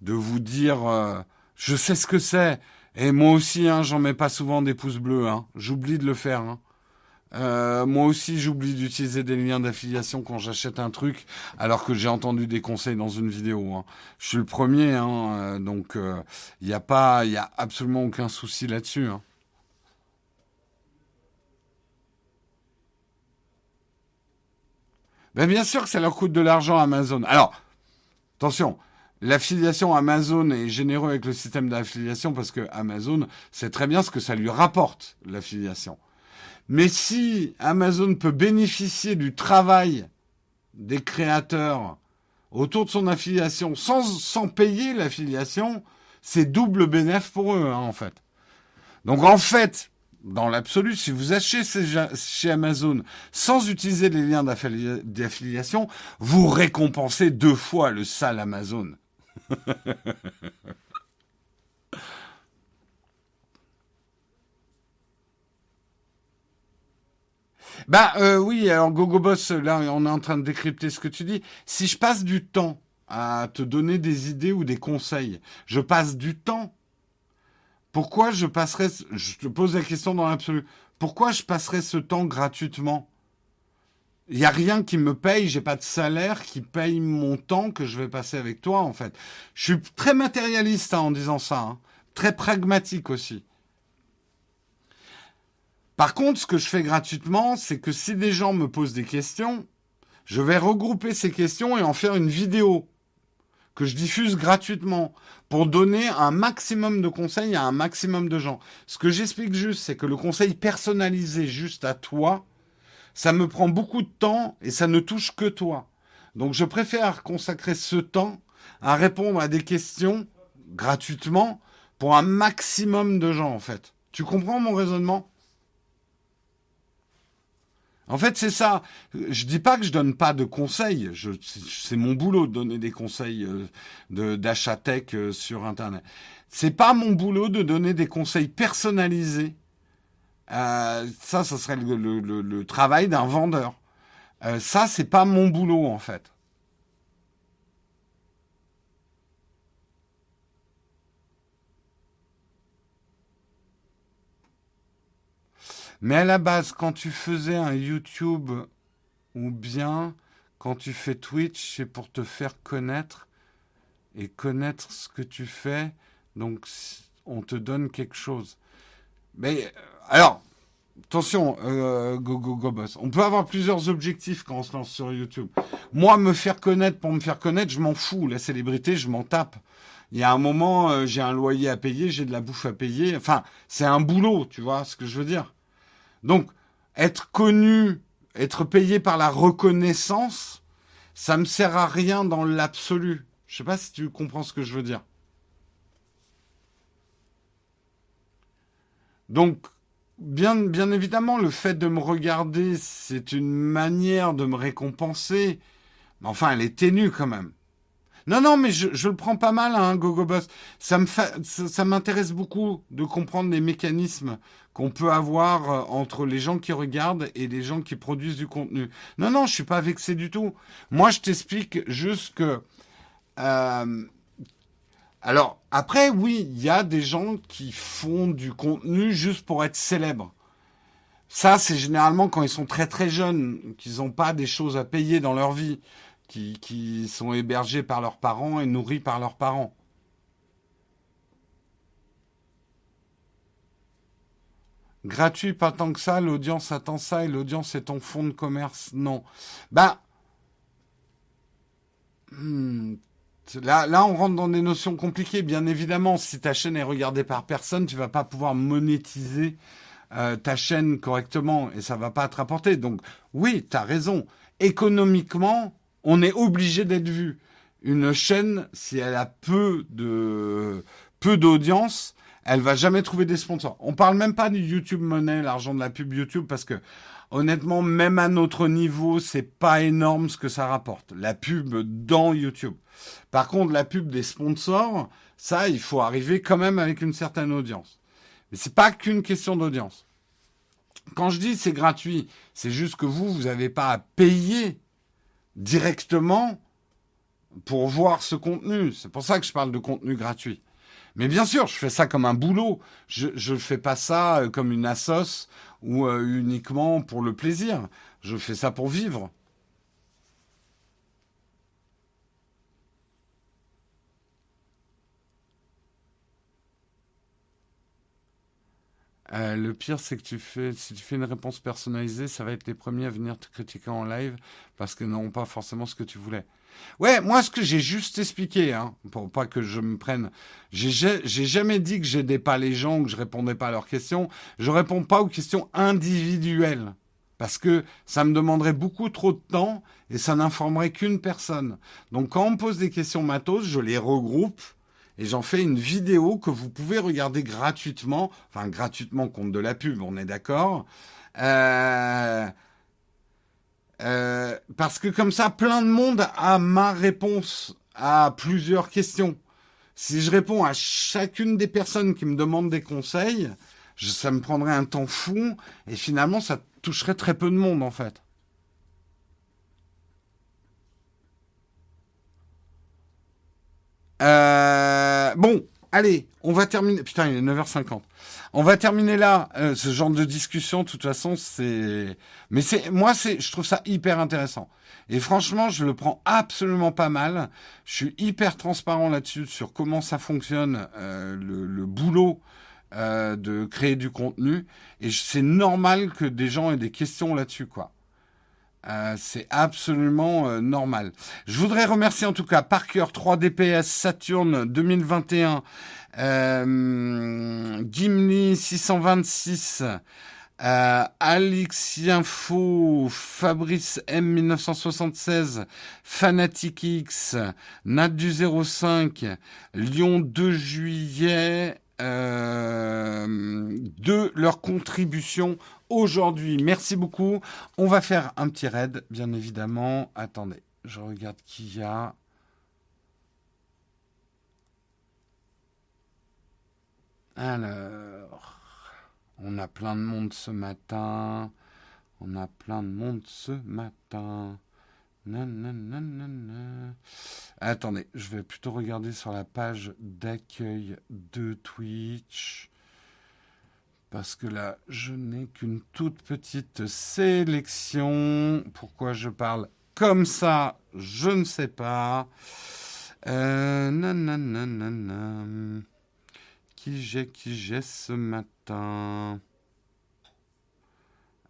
de vous dire, je sais ce que c'est. Et moi aussi, hein, j'en mets pas souvent des pouces bleus. Hein. J'oublie de le faire. Hein. Euh, moi aussi, j'oublie d'utiliser des liens d'affiliation quand j'achète un truc, alors que j'ai entendu des conseils dans une vidéo. Hein. Je suis le premier, hein, euh, donc il euh, n'y a a absolument aucun souci là-dessus. Hein. Ben bien sûr que ça leur coûte de l'argent Amazon. Alors, attention, l'affiliation Amazon est généreux avec le système d'affiliation parce que Amazon sait très bien ce que ça lui rapporte, l'affiliation. Mais si Amazon peut bénéficier du travail des créateurs autour de son affiliation sans, sans payer l'affiliation, c'est double bénéfice pour eux, hein, en fait. Donc en fait, dans l'absolu, si vous achetez chez Amazon sans utiliser les liens d'affiliation, vous récompensez deux fois le sale Amazon. *laughs* Bah euh, oui, alors GoGoBoss, là on est en train de décrypter ce que tu dis. Si je passe du temps à te donner des idées ou des conseils, je passe du temps. Pourquoi je passerais, je te pose la question dans l'absolu, pourquoi je passerais ce temps gratuitement? Il n'y a rien qui me paye, j'ai pas de salaire qui paye mon temps que je vais passer avec toi en fait. Je suis très matérialiste hein, en disant ça, hein. très pragmatique aussi. Par contre, ce que je fais gratuitement, c'est que si des gens me posent des questions, je vais regrouper ces questions et en faire une vidéo que je diffuse gratuitement pour donner un maximum de conseils à un maximum de gens. Ce que j'explique juste, c'est que le conseil personnalisé juste à toi, ça me prend beaucoup de temps et ça ne touche que toi. Donc je préfère consacrer ce temps à répondre à des questions gratuitement pour un maximum de gens en fait. Tu comprends mon raisonnement? En fait, c'est ça. Je dis pas que je donne pas de conseils. c'est mon boulot de donner des conseils euh, d'achat tech euh, sur Internet. C'est pas mon boulot de donner des conseils personnalisés. Euh, ça, ce serait le, travail d'un vendeur. ça, c'est pas mon boulot en fait. Mais à la base, quand tu faisais un YouTube ou bien quand tu fais Twitch, c'est pour te faire connaître et connaître ce que tu fais. Donc, on te donne quelque chose. Mais euh, alors, attention, euh, go, go, go, boss. On peut avoir plusieurs objectifs quand on se lance sur YouTube. Moi, me faire connaître pour me faire connaître, je m'en fous. La célébrité, je m'en tape. Il y a un moment, euh, j'ai un loyer à payer, j'ai de la bouffe à payer. Enfin, c'est un boulot, tu vois ce que je veux dire. Donc, être connu, être payé par la reconnaissance, ça me sert à rien dans l'absolu. Je sais pas si tu comprends ce que je veux dire. Donc, bien, bien évidemment, le fait de me regarder, c'est une manière de me récompenser. Mais enfin, elle est ténue quand même. Non, non, mais je, le prends pas mal, hein, Gogo Boss. Ça me ça, m'intéresse beaucoup de comprendre les mécanismes qu'on peut avoir euh, entre les gens qui regardent et les gens qui produisent du contenu. Non, non, je suis pas vexé du tout. Moi, je t'explique juste que. Euh, alors, après, oui, il y a des gens qui font du contenu juste pour être célèbres. Ça, c'est généralement quand ils sont très très jeunes, qu'ils n'ont pas des choses à payer dans leur vie qui, sont hébergés par leurs parents et nourris par leurs parents. Gratuit, pas tant que ça, l'audience attend ça et l'audience est ton fonds de commerce. Non. Bah. Hmm, là, là, on rentre dans des notions compliquées. Bien évidemment, si ta chaîne est regardée par personne, tu vas pas pouvoir monétiser euh, ta chaîne correctement et ça va pas te rapporter. Donc, oui, tu as raison. Économiquement, on est obligé d'être vu. Une chaîne, si elle a peu de peu d'audience, elle va jamais trouver des sponsors. On parle même pas du YouTube Money, l'argent de la pub YouTube, parce que honnêtement, même à notre niveau, c'est pas énorme ce que ça rapporte. La pub dans YouTube. Par contre, la pub des sponsors, ça, il faut arriver quand même avec une certaine audience. Mais c'est pas qu'une question d'audience. Quand je dis c'est gratuit, c'est juste que vous, vous n'avez pas à payer directement pour voir ce contenu. C'est pour ça que je parle de contenu gratuit. Mais bien sûr, je fais ça comme un boulot. Je ne fais pas ça euh, comme une assos ou euh, uniquement pour le plaisir. Je fais ça pour vivre. Euh, le pire, c'est que tu fais, si tu fais une réponse personnalisée, ça va être les premiers à venir te critiquer en live parce qu'ils n'auront pas forcément ce que tu voulais. Ouais, moi, ce que j'ai juste expliqué, hein, pour pas que je me prenne, j'ai jamais dit que j'aidais pas les gens, que je répondais pas à leurs questions. Je réponds pas aux questions individuelles parce que ça me demanderait beaucoup trop de temps et ça n'informerait qu'une personne. Donc, quand on me pose des questions matos, je les regroupe et j'en fais une vidéo que vous pouvez regarder gratuitement, enfin gratuitement compte de la pub, on est d'accord. Euh, euh, parce que comme ça, plein de monde a ma réponse à plusieurs questions. Si je réponds à chacune des personnes qui me demandent des conseils, ça me prendrait un temps fou et finalement ça toucherait très peu de monde en fait. Euh, bon, allez, on va terminer. Putain, il est 9h50. On va terminer là. Euh, ce genre de discussion, de toute façon, c'est. Mais c'est, moi, c'est, je trouve ça hyper intéressant. Et franchement, je le prends absolument pas mal. Je suis hyper transparent là-dessus sur comment ça fonctionne, euh, le, le, boulot euh, de créer du contenu. Et c'est normal que des gens aient des questions là-dessus, quoi. Euh, c'est absolument euh, normal. Je voudrais remercier en tout cas Parker 3DPS Saturn 2021, euh, Gimli 626, euh, Alexiinfo, Fabrice M 1976, Fanatic X, Nat du 05, Lyon 2 juillet, euh, de leur contribution aujourd'hui. Merci beaucoup. On va faire un petit raid, bien évidemment. Attendez, je regarde qui y a. Alors, on a plein de monde ce matin. On a plein de monde ce matin. Attendez, je vais plutôt regarder sur la page d'accueil de Twitch. Parce que là, je n'ai qu'une toute petite sélection. Pourquoi je parle comme ça, je ne sais pas. Euh, Qui j'ai, qui j'ai ce matin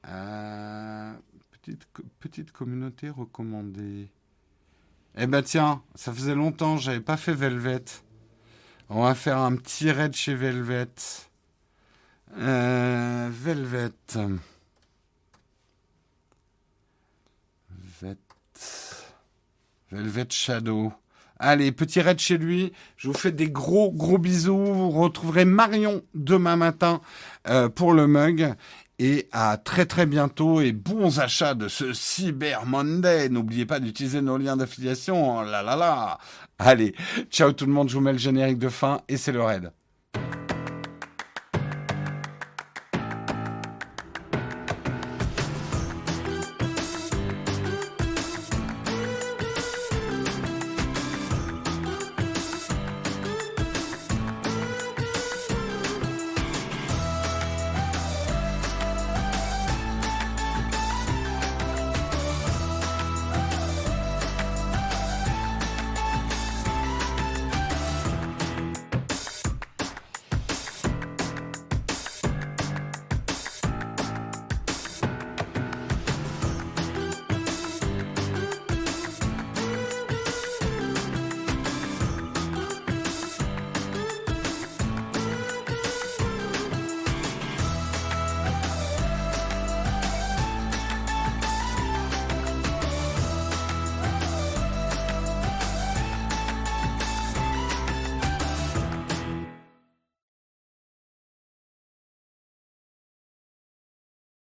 euh, petite, petite communauté recommandée. Eh ben tiens, ça faisait longtemps, j'avais pas fait Velvet. On va faire un petit raid chez Velvet. Euh, Velvet. Velvet. Velvet Shadow. Allez, petit raid chez lui. Je vous fais des gros, gros bisous. Vous retrouverez Marion demain matin euh, pour le mug. Et à très très bientôt et bons achats de ce Cyber Monday. N'oubliez pas d'utiliser nos liens d'affiliation. Là là là. Allez, ciao tout le monde. Je vous mets le générique de fin et c'est le raid.